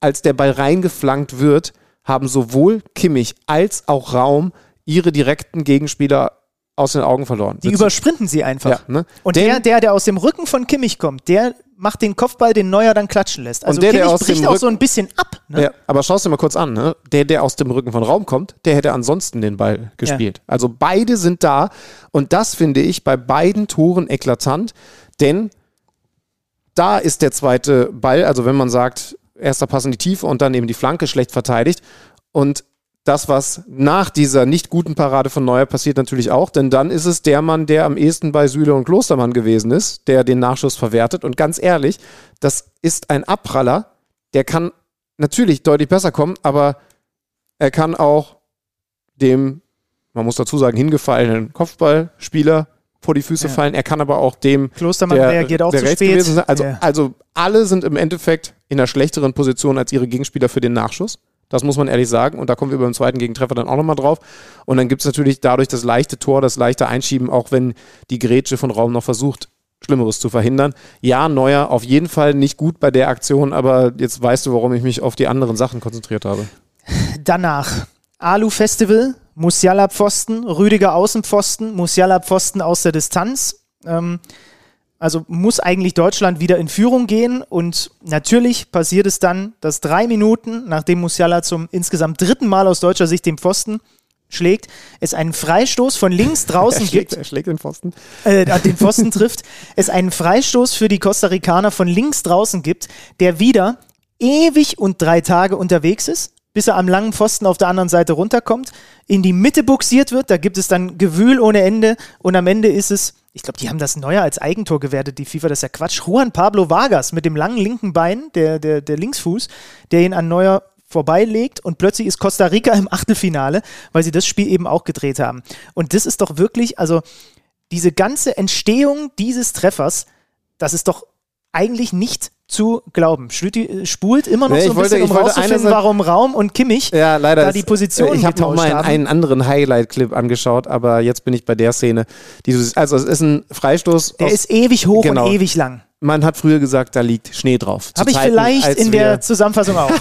Als der Ball reingeflankt wird, haben sowohl Kimmich als auch Raum ihre direkten Gegenspieler aus den Augen verloren. Die übersprinten sie einfach. ja, ne? Und Denn- der, der, der aus dem Rücken von Kimmich kommt, der macht den Kopfball, den Neuer dann klatschen lässt. Also Und der, der Kimmich aus dem bricht auch Rücken- so ein bisschen ab. Ne? Ja, aber schau es dir mal kurz an. Ne? Der, der aus dem Rücken von Raum kommt, der hätte ansonsten den Ball gespielt. Also beide sind da und das finde ich bei beiden Toren eklatant, denn da ist der zweite Ball, also wenn man sagt, erster Pass in die Tiefe und dann eben die Flanke schlecht verteidigt und das, was nach dieser nicht guten Parade von Neuer passiert, natürlich auch, denn dann ist es der Mann, der am ehesten bei Süle und Klostermann gewesen ist, der den Nachschuss verwertet. Und ganz ehrlich, das ist ein Abpraller, der kann natürlich deutlich besser kommen, aber er kann auch dem, man muss dazu sagen, hingefallenen Kopfballspieler vor die Füße Ja. fallen. Er kann aber auch dem, Klostermann der, reagiert auch der zu spät. gewesen sein. Also, Ja. also alle sind im Endeffekt in einer schlechteren Position als ihre Gegenspieler für den Nachschuss. Das muss man ehrlich sagen. Und da kommen wir beim zweiten Gegentreffer dann auch nochmal drauf. Und dann gibt es natürlich dadurch das leichte Tor, das leichte Einschieben, auch wenn die Grätsche von Raum noch versucht, Schlimmeres zu verhindern. Ja, Neuer auf jeden Fall nicht gut bei der Aktion, aber jetzt weißt du, warum ich mich auf die anderen Sachen konzentriert habe. Danach Alu-Festival, Musiala Pfosten, Rüdiger Außenpfosten, Musiala Pfosten aus der Distanz. Ähm, also muss eigentlich Deutschland wieder in Führung gehen und natürlich passiert es dann, dass drei Minuten, nachdem Musiala zum insgesamt dritten Mal aus deutscher Sicht den Pfosten schlägt, es einen Freistoß von links draußen gibt, er schlägt den Pfosten. äh, den Pfosten trifft, es einen Freistoß für die Costa Ricaner von links draußen gibt, der wieder ewig und drei Tage unterwegs ist, bis er am langen Pfosten auf der anderen Seite runterkommt, in die Mitte buxiert wird, da gibt es dann Gewühl ohne Ende und am Ende ist es, ich glaube, die haben das neuer als Eigentor gewertet, die FIFA, das ist ja Quatsch, Juan Pablo Vargas mit dem langen linken Bein, der, der, der Linksfuß, der ihn an Neuer vorbeilegt und plötzlich ist Costa Rica im Achtelfinale, weil sie das Spiel eben auch gedreht haben. Und das ist doch wirklich, also diese ganze Entstehung dieses Treffers, das ist doch eigentlich nicht zu glauben. Schlüti äh, spult immer noch Nee, so ein wollte- bisschen, ich um rauszufinden, warum Raum und Kimmich Ja, leider. da ist- die Position Ich habe noch mal einen, einen anderen Highlight-Clip angeschaut, aber jetzt bin ich bei der Szene. Die du, also es ist ein Freistoß. Der aus, ist ewig hoch Genau. und ewig lang. man hat früher gesagt, da liegt Schnee drauf. Habe ich Zeiten, vielleicht in der Zusammenfassung auch.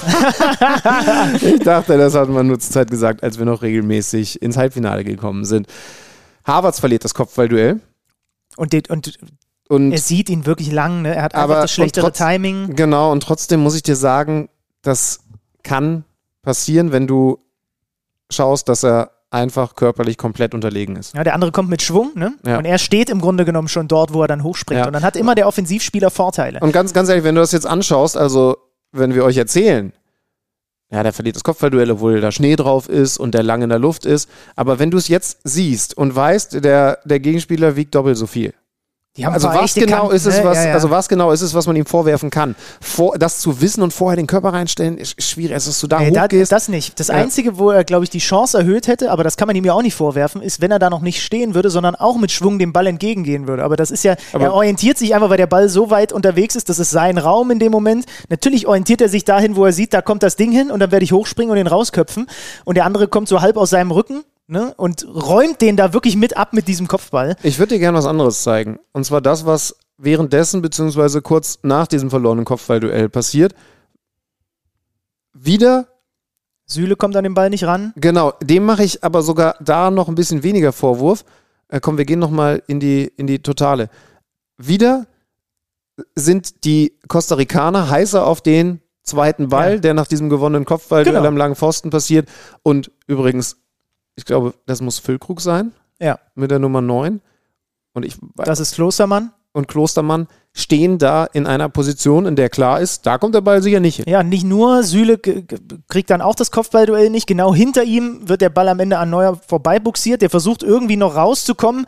Ich dachte, das hat man nur zur Zeit gesagt, als wir noch regelmäßig ins Halbfinale gekommen sind. Havertz verliert das Kopfballduell. Und, den, und Und er sieht ihn wirklich lang. Ne? Er hat Aber- einfach das schlechtere trotz- Timing. Genau, und trotzdem muss ich dir sagen, das kann passieren, wenn du schaust, dass er einfach körperlich komplett unterlegen ist. Ja, der andere kommt mit Schwung. Ne? Ja. Und er steht im Grunde genommen schon dort, wo er dann hochspringt. Ja. Und dann hat immer der Offensivspieler Vorteile. Und ganz, ganz ehrlich, wenn du das jetzt anschaust, also wenn wir euch erzählen, ja, der verliert das Kopfballduell, obwohl da Schnee drauf ist und der lang in der Luft ist. Aber wenn du es jetzt siehst und weißt, der, der Gegenspieler wiegt doppelt so viel. Also was genau Kanten, ist es, ne? was, Ja, ja. also was genau ist es, was man ihm vorwerfen kann? Vor, das zu wissen und vorher den Körper reinstellen, ist schwierig. Also, dass du da Nee, da, hochgehst. das nicht. Das Ja. Einzige, wo er, glaube ich, die Chance erhöht hätte, aber das kann man ihm ja auch nicht vorwerfen, ist, wenn er da noch nicht stehen würde, sondern auch mit Schwung dem Ball entgegengehen würde. Aber das ist ja, Aber- er orientiert sich einfach, weil der Ball so weit unterwegs ist, das ist sein Raum in dem Moment. Natürlich orientiert er sich dahin, wo er sieht, da kommt das Ding hin und dann werde ich hochspringen und den rausköpfen. Und der andere kommt so halb aus seinem Rücken ne, und räumt den da wirklich mit ab mit diesem Kopfball. Ich würde dir gerne was anderes zeigen. Und zwar das, was währenddessen beziehungsweise kurz nach diesem verlorenen Kopfballduell passiert. Wieder, Süle kommt an den Ball nicht ran. genau, dem mache ich aber sogar da noch ein bisschen weniger Vorwurf. Äh, komm, wir gehen nochmal in die, in die Totale. Wieder sind die Costa Ricaner heißer auf den zweiten Ball, Ja. der nach diesem gewonnenen Kopfballduell Genau. am langen Pfosten passiert. Und übrigens, ich glaube, das muss Füllkrug sein Ja, mit der Nummer 9. Und ich das ist Klostermann. und Klostermann stehen da in einer Position, in der klar ist, da kommt der Ball sicher nicht hin. Ja, nicht nur, Süle kriegt dann auch das Kopfballduell nicht. Genau hinter ihm wird der Ball am Ende an Neuer vorbeibuxiert. Der versucht irgendwie noch rauszukommen,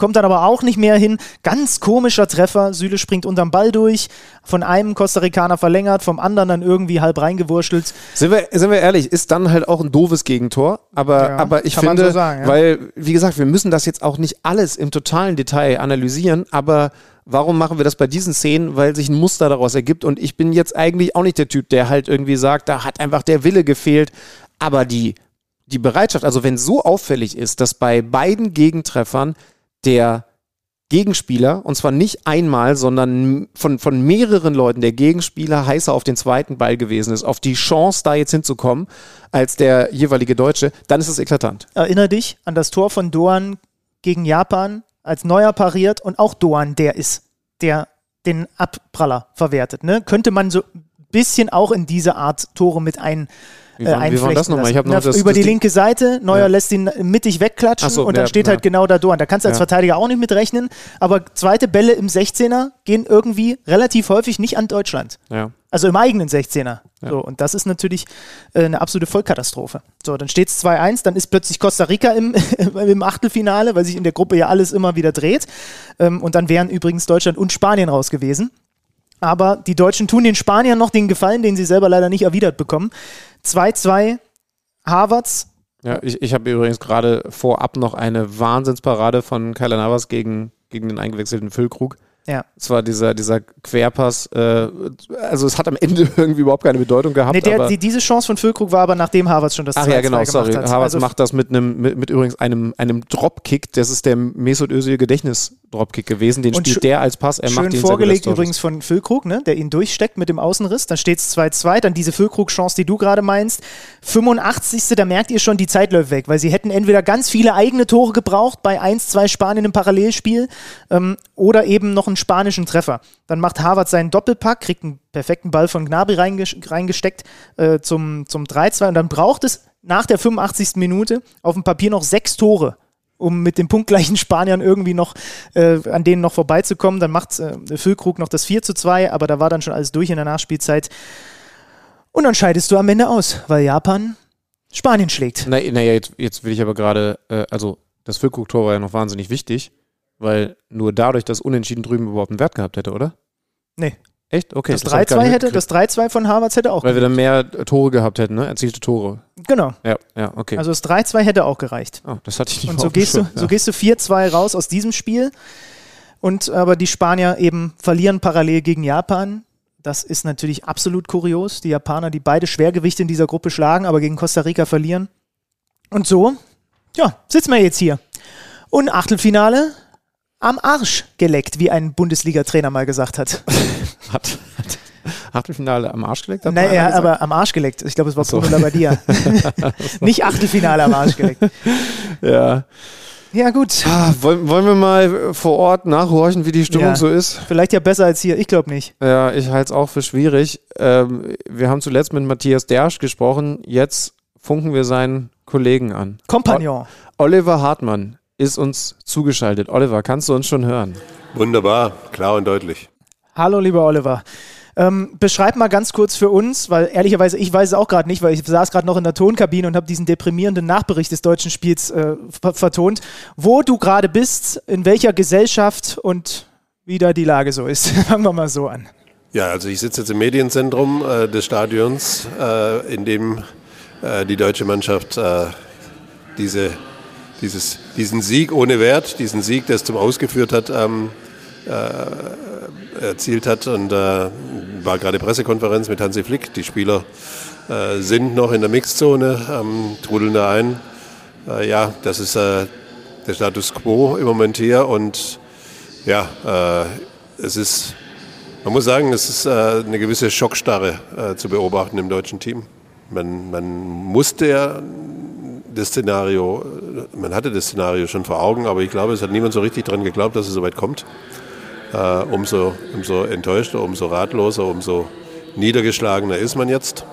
kommt dann aber auch nicht mehr hin. Ganz komischer Treffer. Süle springt unterm Ball durch, von einem Costa Ricaner verlängert, vom anderen dann irgendwie halb reingewurschtelt. Sind wir, sind wir ehrlich, ist dann halt auch ein doofes Gegentor. Aber, Ja, aber ich finde, so sagen, ja. weil, wie gesagt, wir müssen das jetzt auch nicht alles im totalen Detail analysieren, aber warum machen wir das bei diesen Szenen? Weil sich ein Muster daraus ergibt und ich bin jetzt eigentlich auch nicht der Typ, der halt irgendwie sagt, da hat einfach der Wille gefehlt. Aber die, die Bereitschaft, also wenn so auffällig ist, dass bei beiden Gegentreffern der Gegenspieler, und zwar nicht einmal, sondern von, von mehreren Leuten der Gegenspieler heißer auf den zweiten Ball gewesen ist, auf die Chance, da jetzt hinzukommen, als der jeweilige Deutsche, dann ist es eklatant. Erinnere dich an das Tor von Doan gegen Japan, als Neuer pariert und auch Doan der ist, der den Abpraller verwertet. Ne? Könnte man so ein bisschen auch in diese Art Tore mit ein, Wie äh, war, wie war einflechten das nochmal? Ich habe noch Na, das, über das die linke Seite, Neuer Ja. lässt ihn mittig wegklatschen so, und dann ja, steht ja. halt genau da Doan. Da kannst du als. Verteidiger auch nicht mitrechnen, aber zweite Bälle im 16er gehen irgendwie relativ häufig nicht an Deutschland. Also im eigenen 16er. So, und das ist natürlich äh, eine absolute Vollkatastrophe. So, dann steht es 2-1, dann ist plötzlich Costa Rica im, im Achtelfinale, weil sich in der Gruppe ja alles immer wieder dreht. Ähm, und dann wären übrigens Deutschland und Spanien raus gewesen. Aber die Deutschen tun den Spaniern noch den Gefallen, den sie selber leider nicht erwidert bekommen. 2-2 Harvards. Ja, ich, ich habe übrigens gerade vorab noch eine Wahnsinnsparade von Kyler Navas gegen, gegen den eingewechselten Füllkrug. Ja. Es war dieser, dieser Querpass, äh, also es hat am Ende irgendwie überhaupt keine Bedeutung gehabt. Nee, der, die, diese Chance von Füllkrug war aber nachdem Harvards schon das 2-2 Ach ja, genau, sorry. hat. Havertz Also macht das mit einem, mit, mit übrigens einem, einem Dropkick. Das ist der Mesut Özil Gedächtnis-Dropkick gewesen. Den spielt der als Pass. Er macht Schön den vorgelegt übrigens von Füllkrug, ne, der ihn durchsteckt mit dem Außenriss. Dann steht es 2-2. Dann diese Füllkrug-Chance, die du gerade meinst. 85. Da merkt ihr schon, die Zeit läuft weg, weil sie hätten entweder ganz viele eigene Tore gebraucht bei 1-2 Spanien im Parallelspiel ähm, oder eben noch einen spanischen Treffer. Dann macht Harvard seinen Doppelpack, kriegt einen perfekten Ball von Gnabry reinges reingesteckt äh, zum, zum 3-2 und dann braucht es nach der 85. Minute auf dem Papier noch sechs Tore um mit den punktgleichen Spaniern irgendwie noch äh, an denen noch vorbeizukommen. Dann macht äh, Füllkrug noch das 4 zu 2, aber da war dann schon alles durch in der Nachspielzeit. Und dann scheidest du am Ende aus, weil Japan Spanien schlägt. Naja, na jetzt, jetzt will ich aber gerade, äh, also das Füllkrug-Tor war ja noch wahnsinnig wichtig, weil nur dadurch das Unentschieden drüben überhaupt einen Wert gehabt hätte, oder? Nee. Echt? Okay. Das hab ich gar 3-2 nicht hätte, das 3-2 von Harvards hätte auch Weil wir dann gereicht. mehr Tore gehabt hätten, ne? Erzielte Tore. Genau. Ja, ja, okay. Also das 3-2 hätte auch gereicht. oh, das hatte ich nicht Und so gehst, du, Schirm, so ja. gehst du 4-2 raus aus diesem Spiel. Und aber die Spanier eben verlieren parallel gegen Japan. Das ist natürlich absolut kurios. Die Japaner, die beide Schwergewichte in dieser Gruppe schlagen, aber gegen Costa Rica verlieren. Und so, ja, sitzen wir jetzt hier. Und Achtelfinale am Arsch geleckt, wie ein Bundesliga-Trainer mal gesagt hat. Hat, hat Achtelfinale am Arsch geleckt? hat Naja, aber am Arsch geleckt. Ich glaube, es war so. Bruno Labbadia. Nicht Achtelfinale am Arsch geleckt. Ja. Ja, gut. Ah, wollen, wollen wir mal vor Ort nachhorchen, wie die Stimmung Ja. so ist? Vielleicht ja besser als hier. Ich glaube nicht. Ja, ich halte es auch für schwierig. Ähm, wir haben zuletzt mit Matthias Dersch gesprochen. Jetzt funken wir seinen Kollegen an. Kompagnon. Oliver Hartmann ist uns zugeschaltet. Oliver, kannst du uns schon hören? Wunderbar, klar und deutlich. Hallo, lieber Oliver. Ähm, beschreib mal ganz kurz für uns, weil ehrlicherweise ich weiß es auch gerade nicht, weil ich saß gerade noch in der Tonkabine und habe diesen deprimierenden Nachbericht des deutschen Spiels äh, ver vertont, wo du gerade bist, in welcher Gesellschaft und wie da die Lage so ist. Fangen wir mal so an. Ja, also ich sitze jetzt im Medienzentrum äh, des Stadions, äh, in dem äh, die deutsche Mannschaft äh, diese, dieses, diesen Sieg ohne Wert, diesen Sieg, der es zum Ausgeführt hat, ähm, äh, erzielt hat. Und äh, war gerade Pressekonferenz mit Hansi Flick. Die Spieler äh, sind noch in der Mixzone, ähm, trudeln da ein. Äh, ja, das ist äh, der Status quo im Moment hier. Und ja, äh, es ist man muss sagen, es ist eine gewisse Schockstarre zu beobachten im deutschen Team. Man, man musste ja das Szenario, man hatte das Szenario schon vor Augen, aber ich glaube, es hat niemand so richtig daran geglaubt, dass es so weit kommt. Äh, umso, umso enttäuschter, umso ratloser, umso niedergeschlagener ist man jetzt.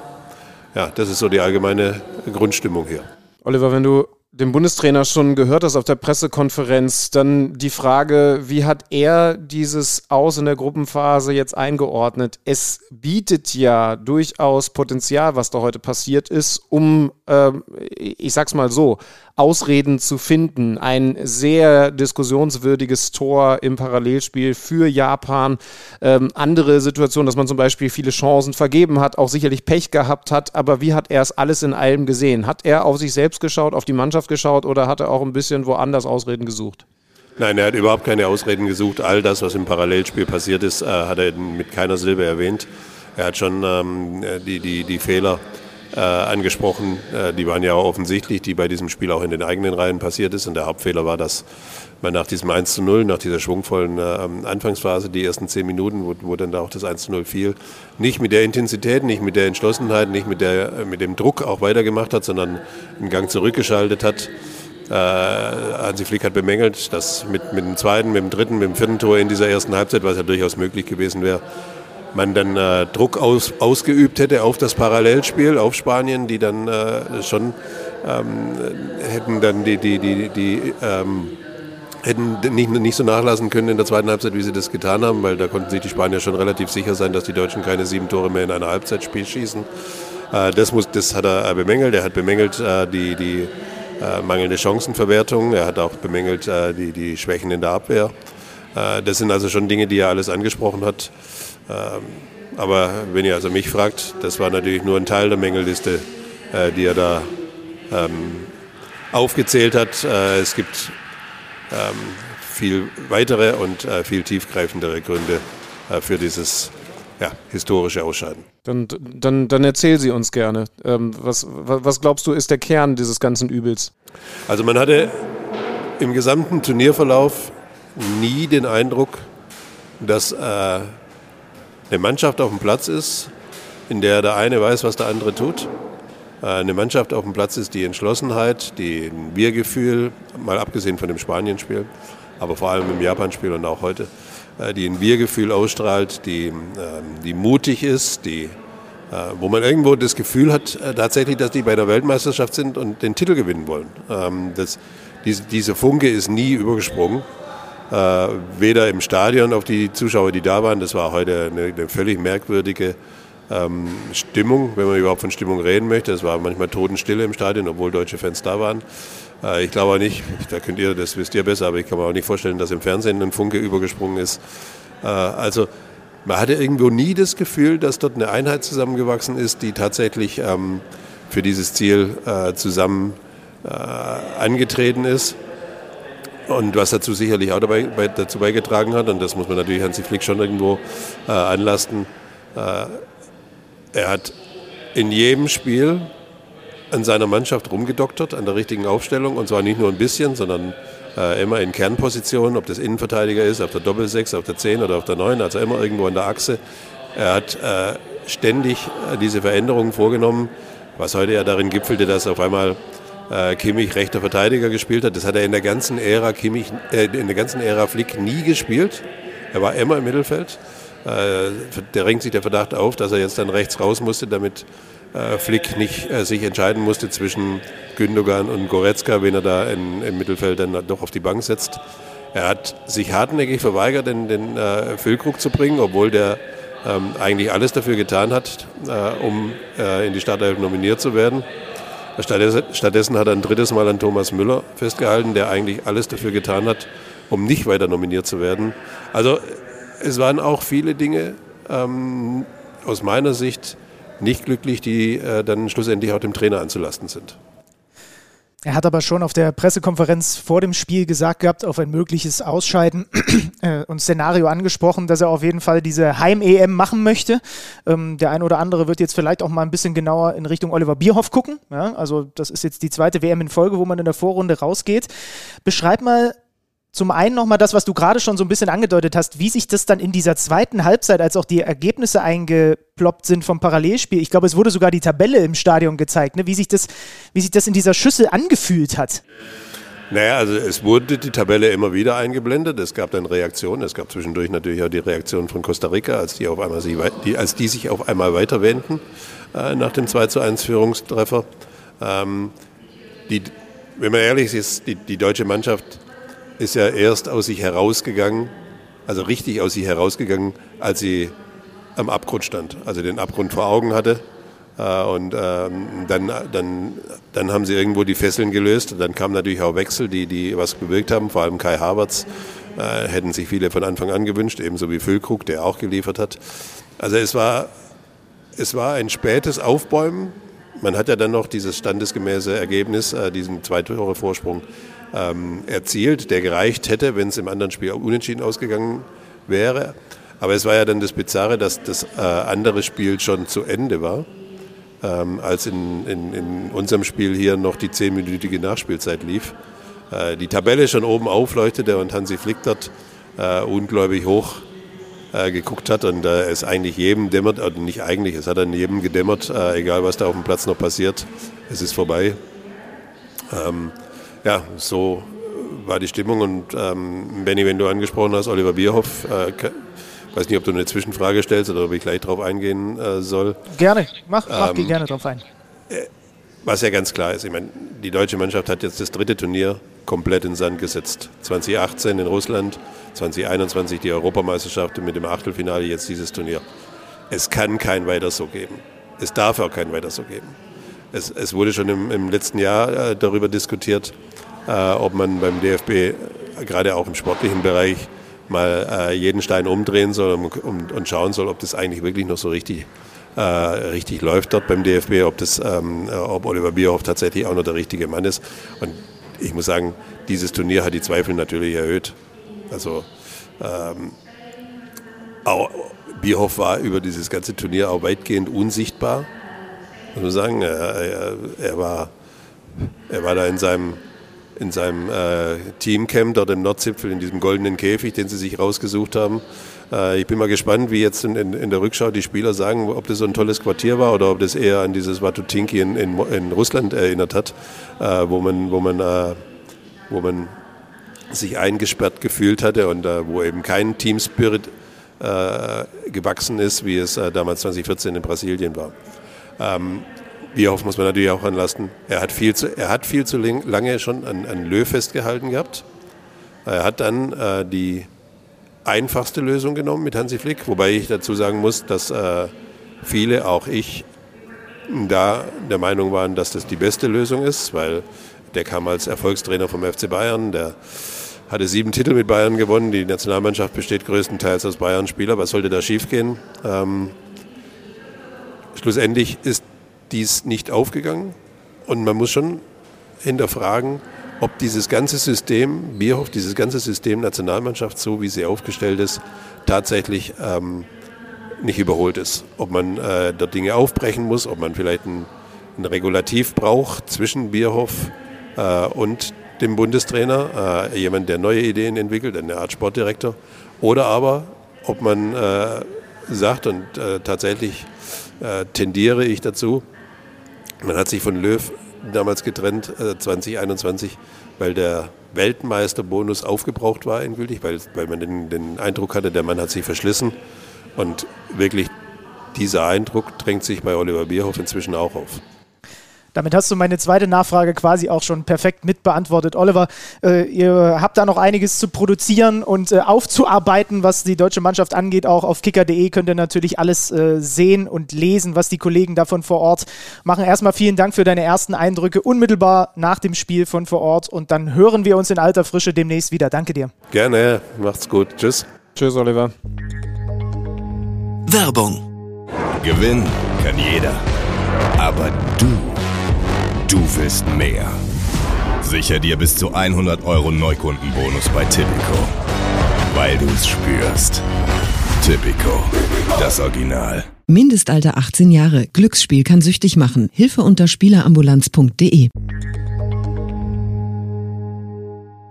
Ja, das ist so die allgemeine Grundstimmung hier. Oliver, wenn du den Bundestrainer schon gehört hast auf der Pressekonferenz, dann die Frage, wie hat er dieses Aus in der Gruppenphase jetzt eingeordnet? Es bietet ja durchaus Potenzial, was da heute passiert ist, um, ähm, ich sag's mal so, Ausreden zu finden. Ein sehr diskussionswürdiges Tor im Parallelspiel für Japan. Ähm, andere Situationen, dass man zum Beispiel viele Chancen vergeben hat, auch sicherlich Pech gehabt hat. Aber wie hat er es alles in allem gesehen? Hat er auf sich selbst geschaut, auf die Mannschaft geschaut oder hat er auch ein bisschen woanders Ausreden gesucht? Nein, er hat überhaupt keine Ausreden gesucht. All das, was im Parallelspiel passiert ist, äh, hat er mit keiner Silbe erwähnt. Er hat schon ähm, die, die, die Fehler äh, angesprochen. Äh, die waren ja offensichtlich, die bei diesem Spiel auch in den eigenen Reihen passiert ist. Und der Hauptfehler war, dass man nach diesem 1 zu 0, nach dieser schwungvollen äh, Anfangsphase, die ersten zehn Minuten, wo, wo dann da auch das 1 zu 0 fiel, nicht mit der Intensität, nicht mit der Entschlossenheit, nicht mit, der, äh, mit dem Druck auch weitergemacht hat, sondern einen Gang zurückgeschaltet hat. Äh, Hansi Flick hat bemängelt, dass mit, mit dem zweiten, mit dem dritten, mit dem vierten Tor in dieser ersten Halbzeit, was ja durchaus möglich gewesen wäre, man dann äh, Druck aus, ausgeübt hätte auf das Parallelspiel, auf Spanien, die dann äh, schon ähm, hätten dann die, die, die, die ähm, hätten nicht, nicht so nachlassen können in der zweiten Halbzeit, wie sie das getan haben, weil da konnten sich die Spanier schon relativ sicher sein, dass die Deutschen keine sieben Tore mehr in einer Halbzeitspiel schießen. Äh, das, muss, das hat er bemängelt. Er hat bemängelt äh, die, die äh, mangelnde Chancenverwertung. Er hat auch bemängelt äh, die, die Schwächen in der Abwehr. Äh, das sind also schon Dinge, die er alles angesprochen hat. Ähm, aber wenn ihr also mich fragt, das war natürlich nur ein Teil der Mängelliste, äh, die er da ähm, aufgezählt hat. Äh, es gibt ähm, viel weitere und äh, viel tiefgreifendere Gründe für dieses ja, historische Ausscheiden. Dann, dann, dann erzähl sie uns gerne. Was, was was glaubst du, ist der Kern dieses ganzen Übels? Also man hatte im gesamten Turnierverlauf nie den Eindruck, dass äh, eine Mannschaft auf dem Platz ist, in der der eine weiß, was der andere tut. Äh, eine Mannschaft auf dem Platz ist die Entschlossenheit, die ein Wir-Gefühl, mal abgesehen von dem Spanienspiel, aber vor allem im Japan-Spiel und auch heute, äh, die ein Wir-Gefühl ausstrahlt, die, ähm, die mutig ist, die, äh, wo man irgendwo das Gefühl hat, tatsächlich, dass die bei der Weltmeisterschaft sind und den Titel gewinnen wollen. Ähm, das, diese, diese Funke ist nie übergesprungen. Äh, weder im Stadion auf die Zuschauer, die da waren, das war heute eine, eine völlig merkwürdige ähm, Stimmung, wenn man überhaupt von Stimmung reden möchte. Es war manchmal Totenstille im Stadion, obwohl deutsche Fans da waren. Äh, ich glaube auch nicht, da könnt ihr, das wisst ihr besser, aber ich kann mir auch nicht vorstellen, dass im Fernsehen ein Funke übergesprungen ist. Äh, also man hatte irgendwo nie das Gefühl, dass dort eine Einheit zusammengewachsen ist, die tatsächlich ähm, für dieses Ziel zusammen angetreten ist. Und was dazu sicherlich auch dabei, bei, dazu beigetragen hat, und das muss man natürlich Hansi Flick schon irgendwo äh, anlasten, Äh, er hat in jedem Spiel an seiner Mannschaft rumgedoktert, an der richtigen Aufstellung und zwar nicht nur ein bisschen, sondern äh, immer in Kernpositionen, ob das Innenverteidiger ist, auf der Doppelsechs, auf der 10 oder auf der 9, also immer irgendwo an der Achse. Er hat äh, ständig äh, diese Veränderungen vorgenommen, was heute ja darin gipfelte, dass auf einmal äh, Kimmich rechter Verteidiger gespielt hat. Das hat er in der ganzen Ära Kimmich, äh, in der ganzen Ära Flick nie gespielt. Er war immer im Mittelfeld. Äh, da ringt sich der Verdacht auf, dass er jetzt dann rechts raus musste, damit äh, Flick nicht äh, sich entscheiden musste zwischen Gündogan und Goretzka, wen er da in, im Mittelfeld dann doch auf die Bank setzt. Er hat sich hartnäckig verweigert, den, den äh, Füllkrug zu bringen, obwohl der ähm, eigentlich alles dafür getan hat, äh, um äh, in die Startelf nominiert zu werden. Stattdessen, hat er ein drittes Mal an Thomas Müller festgehalten, der eigentlich alles dafür getan hat, um nicht weiter nominiert zu werden. Also es waren auch viele Dinge ähm, aus meiner Sicht nicht glücklich, die äh, dann schlussendlich auch dem Trainer anzulasten sind. Er hat aber schon auf der Pressekonferenz vor dem Spiel gesagt gehabt, auf ein mögliches Ausscheiden äh, und Szenario angesprochen, dass er auf jeden Fall diese Heim-EM machen möchte. Ähm, der ein oder andere wird jetzt vielleicht auch mal ein bisschen genauer in Richtung Oliver Bierhoff gucken. Ja, also das ist jetzt die zweite WM in Folge, wo man in der Vorrunde rausgeht. Beschreib mal zum einen nochmal das, was du gerade schon so ein bisschen angedeutet hast, wie sich das dann in dieser zweiten Halbzeit, als auch die Ergebnisse eingeploppt sind vom Parallelspiel, ich glaube, es wurde sogar die Tabelle im Stadion gezeigt, ne? wie, sich das, wie sich das in dieser Schüssel angefühlt hat. Naja, also es wurde die Tabelle immer wieder eingeblendet. Es gab dann Reaktionen. Es gab zwischendurch natürlich auch die Reaktion von Costa Rica, als die, auf einmal sich, als die sich auf einmal weiterwenden äh, nach dem 2 zu 1 Führungstreffer. Ähm, die, wenn man ehrlich ist, die, die deutsche Mannschaft ist ja erst aus sich herausgegangen, also richtig aus sich herausgegangen, als sie am Abgrund stand, also den Abgrund vor Augen hatte. Äh, und ähm, dann, dann, dann haben sie irgendwo die Fesseln gelöst. Dann kamen natürlich auch Wechsel, die, die was bewirkt haben, vor allem Kai Havertz. Äh, hätten sich viele von Anfang an gewünscht, ebenso wie Füllkrug, der auch geliefert hat. Also es war, es war ein spätes Aufbäumen. Man hat ja dann noch dieses standesgemäße Ergebnis, äh, diesen zwei Tore Vorsprung ähm, erzielt, der gereicht hätte, wenn es im anderen Spiel unentschieden ausgegangen wäre. Aber es war ja dann das Bizarre, dass das äh, andere Spiel schon zu Ende war, ähm, als in, in, in, unserem Spiel hier noch die zehnminütige Nachspielzeit lief. Äh, die Tabelle schon oben aufleuchtete und Hansi Flick dort äh, ungläubig hoch äh, geguckt hat und äh, es eigentlich jedem dämmert, oder nicht eigentlich, es hat an jedem gedämmert, äh, egal was da auf dem Platz noch passiert, es ist vorbei. Ähm, ja, so war die Stimmung. Und ähm, Benny, wenn du angesprochen hast, Oliver Bierhoff, äh, weiß nicht, ob du eine Zwischenfrage stellst oder ob ich gleich drauf eingehen äh, soll. Gerne, mach, mach ähm, gerne drauf ein. Äh, was ja ganz klar ist, ich meine, die deutsche Mannschaft hat jetzt das dritte Turnier komplett in Sand gesetzt. 2018 in Russland, 2021 die Europameisterschaft und mit dem Achtelfinale jetzt dieses Turnier. Es kann kein weiter so geben. Es darf auch kein weiter so geben. Es, es wurde schon im, im letzten Jahr äh, darüber diskutiert, äh, ob man beim DFB äh, gerade auch im sportlichen Bereich mal äh, jeden Stein umdrehen soll und, und, und, schauen soll, ob das eigentlich wirklich noch so richtig, äh, richtig läuft dort beim DFB, ob, das, ähm, ob Oliver Bierhoff tatsächlich auch noch der richtige Mann ist. Und ich muss sagen, dieses Turnier hat die Zweifel natürlich erhöht. Also ähm, Bierhoff war über dieses ganze Turnier auch weitgehend unsichtbar muss man sagen, er, er, er, war, er war da in seinem, in seinem äh, Teamcamp dort im Nordzipfel, in diesem goldenen Käfig, den sie sich rausgesucht haben. Äh, ich bin mal gespannt, wie jetzt in, der Rückschau die Spieler sagen, ob das so ein tolles Quartier war oder ob das eher an dieses Watutinki in, Russland erinnert hat, äh, wo man, wo man, äh, wo man sich eingesperrt gefühlt hatte und wo eben kein Teamspirit gewachsen ist, wie es damals 2014 in Brasilien war. Ähm, Bierhoff muss man natürlich auch anlasten. Er hat viel zu, er hat viel zu lange schon an, an Löw festgehalten gehabt. Er hat dann äh, die einfachste Lösung genommen mit Hansi Flick, wobei ich dazu sagen muss, dass äh, viele, auch ich, da der Meinung waren, dass das die beste Lösung ist, weil der kam als Erfolgstrainer vom FC Bayern, der hatte sieben Titel mit Bayern gewonnen, die Nationalmannschaft besteht größtenteils aus Bayern-Spieler, was sollte da schiefgehen? Ähm, Schlussendlich ist dies nicht aufgegangen und man muss schon hinterfragen, ob dieses ganze System, Bierhoff, dieses ganze System Nationalmannschaft, so wie sie aufgestellt ist, tatsächlich ähm, nicht überholt ist. Ob man äh, dort Dinge aufbrechen muss, ob man vielleicht ein, ein Regulativ braucht zwischen Bierhoff äh, und dem Bundestrainer, äh, jemand, der neue Ideen entwickelt, eine Art Sportdirektor, oder aber ob man äh, sagt und äh, tatsächlich äh, tendiere ich dazu, man hat sich von Löw damals getrennt, 2021, weil der Weltmeisterbonus aufgebraucht war endgültig, weil, weil man den, den Eindruck hatte, der Mann hat sich verschlissen. Und wirklich dieser Eindruck drängt sich bei Oliver Bierhoff inzwischen auch auf. Damit hast du meine zweite Nachfrage quasi auch schon perfekt mitbeantwortet. Oliver, äh, ihr habt da noch einiges zu produzieren und äh, aufzuarbeiten, was die deutsche Mannschaft angeht. Auch auf kicker.de könnt ihr natürlich alles äh, sehen und lesen, was die Kollegen davon vor Ort machen. Erstmal vielen Dank für deine ersten Eindrücke unmittelbar nach dem Spiel von vor Ort und dann hören wir uns in alter Frische demnächst wieder. Danke dir. Gerne, macht's gut. Tschüss. Tschüss, Oliver. Werbung. Gewinnen kann jeder. Aber du Du willst mehr. Sicher dir bis zu 100 Euro Neukundenbonus bei Tipico. Weil du es spürst. Tipico, das Original. Mindestalter 18 Jahre. Glücksspiel kann süchtig machen. Hilfe unter Spielerambulanz.de.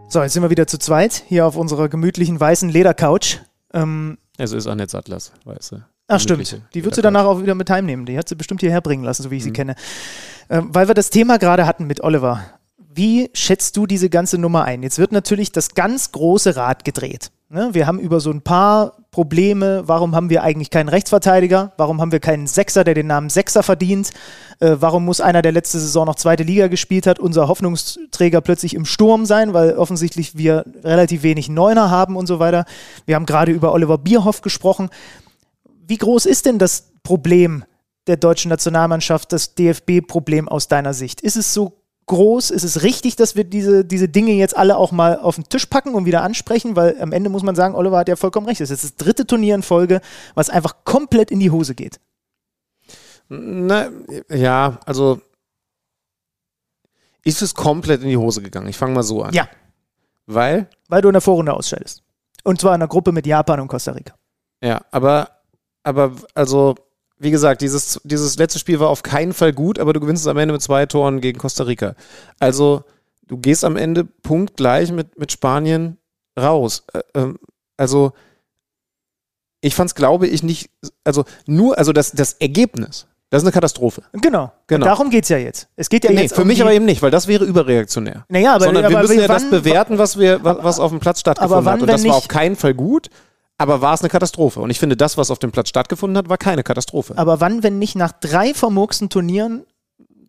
So, jetzt sind wir wieder zu zweit hier auf unserer gemütlichen weißen Ledercouch. Ähm, es ist Annette Sattlers, weißt du. Ach stimmt, die wird sie danach auch wieder mit heimnehmen. Die hat sie bestimmt hierher bringen lassen, so wie ich mhm. sie kenne. Ähm, weil wir das Thema gerade hatten mit Oliver. Wie schätzt du diese ganze Nummer ein? Jetzt wird natürlich das ganz große Rad gedreht. Ne? Wir haben über so ein paar Probleme, warum haben wir eigentlich keinen Rechtsverteidiger? Warum haben wir keinen Sechser, der den Namen Sechser verdient? Äh, warum muss einer, der letzte Saison noch zweite Liga gespielt hat, unser Hoffnungsträger plötzlich im Sturm sein, weil offensichtlich wir relativ wenig Neuner haben und so weiter. Wir haben gerade über Oliver Bierhoff gesprochen. Wie groß ist denn das Problem der deutschen Nationalmannschaft das DFB-Problem aus deiner Sicht? Ist es so groß? Ist es richtig, dass wir diese, diese Dinge jetzt alle auch mal auf den Tisch packen und wieder ansprechen? Weil am Ende muss man sagen, Oliver hat ja vollkommen recht. Es ist das dritte Turnier in Folge, was einfach komplett in die Hose geht. Na, ja, also ist es komplett in die Hose gegangen. Ich fange mal so an. Ja. Weil? Weil du in der Vorrunde ausscheidest. Und zwar in einer Gruppe mit Japan und Costa Rica. Ja, aber, aber also wie gesagt, dieses, dieses letzte Spiel war auf keinen Fall gut, aber du gewinnst es am Ende mit zwei Toren gegen Costa Rica. Also, du gehst am Ende punktgleich mit, mit Spanien raus. Äh, ähm, also, ich fand es, glaube ich, nicht, also nur, also das, das Ergebnis, das ist eine Katastrophe. Genau. genau. Und darum geht es ja jetzt. Es geht ja nee, jetzt für um mich aber eben nicht, weil das wäre überreaktionär. Naja, aber, Sondern aber, wir müssen aber ja wann, das bewerten, was, wir, was auf dem Platz stattgefunden wann, hat. Und das war auf keinen Fall gut aber war es eine Katastrophe. Und ich finde, das, was auf dem Platz stattgefunden hat, war keine Katastrophe. Aber wann, wenn nicht nach drei vermurksten Turnieren,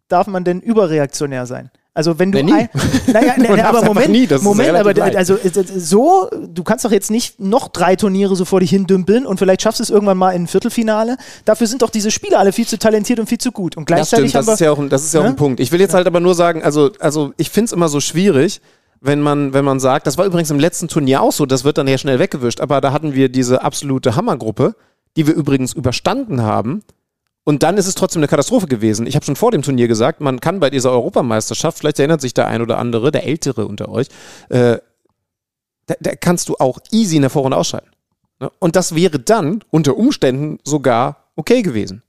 darf man denn überreaktionär sein? Also wenn du nee, ein, naja, na, aber Moment, nie, Moment, aber also so, du kannst doch jetzt nicht noch drei Turniere so vor dich hindümpeln und vielleicht schaffst du es irgendwann mal in ein Viertelfinale. Dafür sind doch diese Spieler alle viel zu talentiert und viel zu gut. Und gleichzeitig das stimmt, das ist ja auch, das ist ja auch ne? ein Punkt. Ich will jetzt halt aber nur sagen, also, also ich finde es immer so schwierig, wenn man, wenn man sagt, das war übrigens im letzten Turnier auch so, das wird dann ja schnell weggewischt, aber da hatten wir diese absolute Hammergruppe, die wir übrigens überstanden haben. Und dann ist es trotzdem eine Katastrophe gewesen. Ich habe schon vor dem Turnier gesagt, man kann bei dieser Europameisterschaft, vielleicht erinnert sich der ein oder andere, der Ältere unter euch, äh, da, da kannst du auch easy in der Vorrunde ausscheiden. Ne? Und das wäre dann unter Umständen sogar okay gewesen.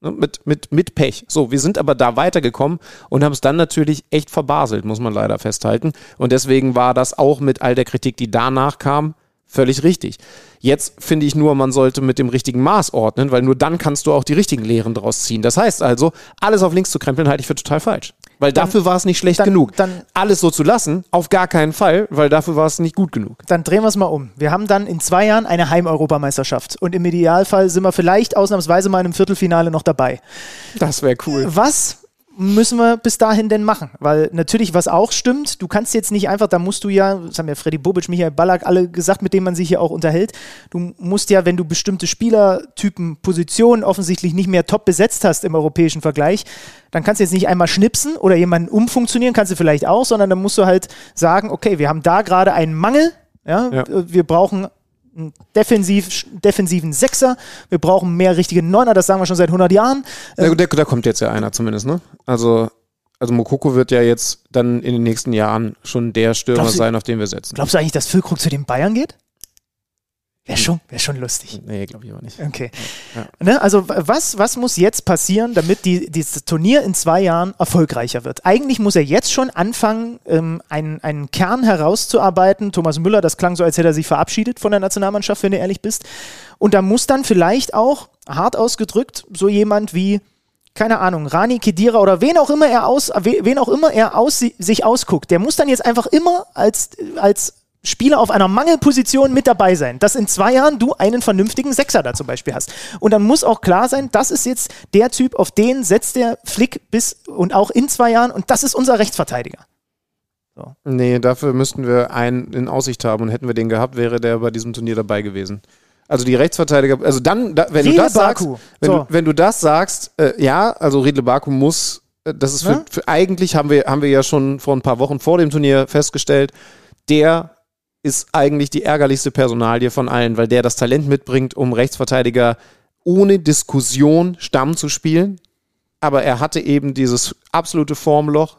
Ne, mit, mit, mit Pech. So, wir sind aber da weitergekommen und haben es dann natürlich echt verbaselt, muss man leider festhalten. Und deswegen war das auch mit all der Kritik, die danach kam, völlig richtig. Jetzt finde ich nur, man sollte mit dem richtigen Maß ordnen, weil nur dann kannst du auch die richtigen Lehren draus ziehen. Das heißt also, alles auf links zu krempeln, halte ich für total falsch. Weil dann, dafür war es nicht schlecht dann, genug. Dann, alles so zu lassen, auf gar keinen Fall, weil dafür war es nicht gut genug. Dann drehen wir es mal um. Wir haben dann in zwei Jahren eine Heim-Europameisterschaft. Und im Idealfall sind wir vielleicht ausnahmsweise mal in einem Viertelfinale noch dabei. Das wäre cool. Was müssen wir bis dahin denn machen? Weil natürlich, was auch stimmt, du kannst jetzt nicht einfach, da musst du ja, das haben ja Freddy Bobic, Michael Ballack alle gesagt, mit denen man sich hier auch unterhält, du musst ja, wenn du bestimmte Spielertypen, Positionen offensichtlich nicht mehr top besetzt hast im europäischen Vergleich, dann kannst du jetzt nicht einmal schnipsen oder jemanden umfunktionieren, kannst du vielleicht auch, sondern dann musst du halt sagen, okay, wir haben da gerade einen Mangel, ja, ja. wir brauchen einen defensiv, defensiven Sechser. Wir brauchen mehr richtige Neuner, das sagen wir schon seit 100 Jahren. Da, da, da kommt jetzt ja einer zumindest, ne? Also, also Mokoko wird ja jetzt dann in den nächsten Jahren schon der Stürmer du, sein, auf den wir setzen. Glaubst du eigentlich, dass Füllkrug zu den Bayern geht? Wäre schon, wär schon lustig. Nee, glaube ich auch nicht. Okay. Ne, also was, was muss jetzt passieren, damit die, dieses Turnier in zwei Jahren erfolgreicher wird? Eigentlich muss er jetzt schon anfangen, ähm, einen, einen Kern herauszuarbeiten. Thomas Müller, das klang so, als hätte er sich verabschiedet von der Nationalmannschaft, wenn du ehrlich bist. Und da muss dann vielleicht auch, hart ausgedrückt, so jemand wie, keine Ahnung, Rani Kedira oder wen auch immer er aus, we- wen auch immer er aus, sich ausguckt, der muss dann jetzt einfach immer als, als Spieler auf einer Mangelposition mit dabei sein, dass in zwei Jahren du einen vernünftigen Sechser da zum Beispiel hast. Und dann muss auch klar sein, das ist jetzt der Typ, auf den setzt der Flick bis und auch in zwei Jahren und das ist unser Rechtsverteidiger. Nee, dafür müssten wir einen in Aussicht haben und hätten wir den gehabt, wäre der bei diesem Turnier dabei gewesen. Also die Rechtsverteidiger, also dann, da, wenn du das sagst, wenn, So. du, wenn du das sagst, äh, ja, also Riedle Baku muss, äh, das ist für, Ja? für eigentlich haben wir, haben wir ja schon vor ein paar Wochen vor dem Turnier festgestellt, der ist eigentlich die ärgerlichste Personalie von allen, weil der das Talent mitbringt, um Rechtsverteidiger ohne Diskussion Stamm zu spielen. Aber er hatte eben dieses absolute Formloch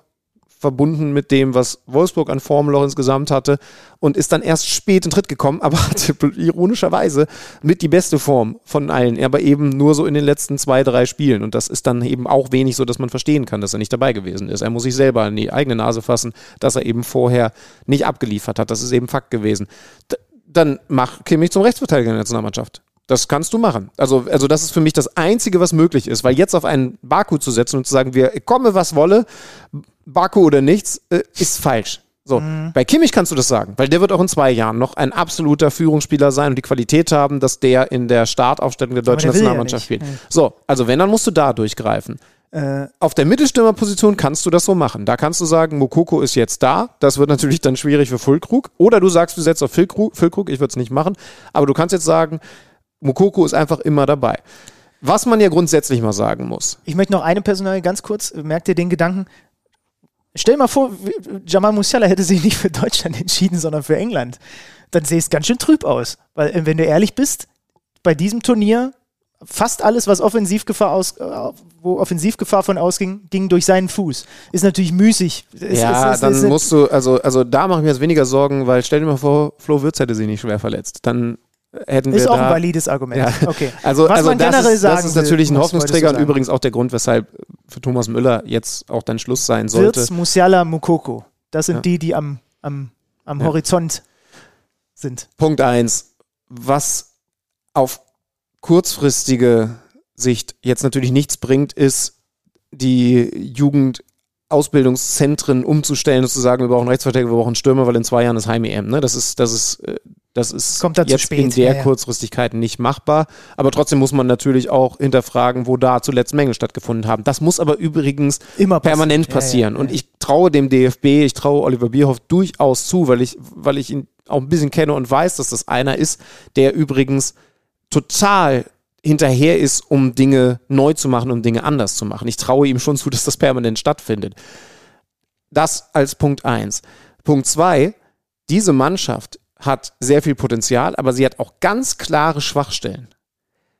verbunden mit dem, was Wolfsburg an Formloch insgesamt hatte und ist dann erst spät in Tritt gekommen, aber hatte ironischerweise mit die beste Form von allen, aber eben nur so in den letzten zwei, drei Spielen und das ist dann eben auch wenig so, dass man verstehen kann, dass er nicht dabei gewesen ist. Er muss sich selber in die eigene Nase fassen, dass er eben vorher nicht abgeliefert hat. Das ist eben Fakt gewesen. D dann mach Kimmich zum Rechtsverteidiger in der Nationalmannschaft. Das kannst du machen. Also, also das ist für mich das Einzige, was möglich ist, weil jetzt auf einen Baku zu setzen und zu sagen, wir komme, was wolle, Baku oder nichts, äh, ist falsch. So, bei Kimmich kannst du das sagen, weil der wird auch in zwei Jahren noch ein absoluter Führungsspieler sein und die Qualität haben, dass der in der Startaufstellung der deutschen der ja Nationalmannschaft nicht. spielt. So, also wenn, dann musst du da durchgreifen. Äh, Auf der Mittelstürmerposition kannst du das so machen. Da kannst du sagen, Mokoko ist jetzt da. Das wird natürlich dann schwierig für Füllkrug. Oder du sagst, du setzt auf Füllkrug. Füllkrug ich würde es nicht machen. Aber du kannst jetzt sagen, Mokoko ist einfach immer dabei. Was man ja grundsätzlich mal sagen muss. ich möchte noch eine Personalie ganz kurz, merkt ihr den Gedanken? Stell dir mal vor, Jamal Musiala hätte sich nicht für Deutschland entschieden, sondern für England. Dann sähe es ganz schön trüb aus. Weil, äh, wenn du ehrlich bist, bei diesem Turnier fast alles, was Offensivgefahr aus, äh, wo Offensivgefahr von ausging, ging durch seinen Fuß. Ist natürlich müßig. Es- ja, es- es- dann musst du, also, also da mache ich mir jetzt weniger Sorgen, weil stell dir mal vor, Flo Würz hätte sich nicht schwer verletzt. Dann hätten Ist wir auch da, ein valides Argument. Ja. Okay. Also, Was also man das, generell ist, sagen das ist will, natürlich ein was Hoffnungsträger und übrigens auch der Grund, weshalb für Thomas Müller jetzt auch dann Schluss sein sollte. Wirtz, Musiala, Mukoko. Das sind Ja. die, die am, am, am Ja. Horizont sind. Punkt eins, was auf kurzfristige Sicht jetzt natürlich nichts bringt, ist, die Jugendausbildungszentren umzustellen und zu sagen, wir brauchen Rechtsverteidiger, wir brauchen Stürmer, weil in zwei Jahren ist Heim-EM. Ne? Das ist, das ist, äh, das ist jetzt spät, in der ja, ja. Kurzfristigkeit nicht machbar. Aber trotzdem muss man natürlich auch hinterfragen, wo da zuletzt Mängel stattgefunden haben. Das muss aber übrigens Immer permanent passieren. ja. Und ich traue dem DFB, ich traue Oliver Bierhoff durchaus zu, weil ich, weil ich ihn auch ein bisschen kenne und weiß, dass das einer ist, der übrigens total hinterher ist, um Dinge neu zu machen, um Dinge anders zu machen. Ich traue ihm schon zu, dass das permanent stattfindet. Das als Punkt eins. Punkt zwei: diese Mannschaft hat sehr viel Potenzial, aber sie hat auch ganz klare Schwachstellen.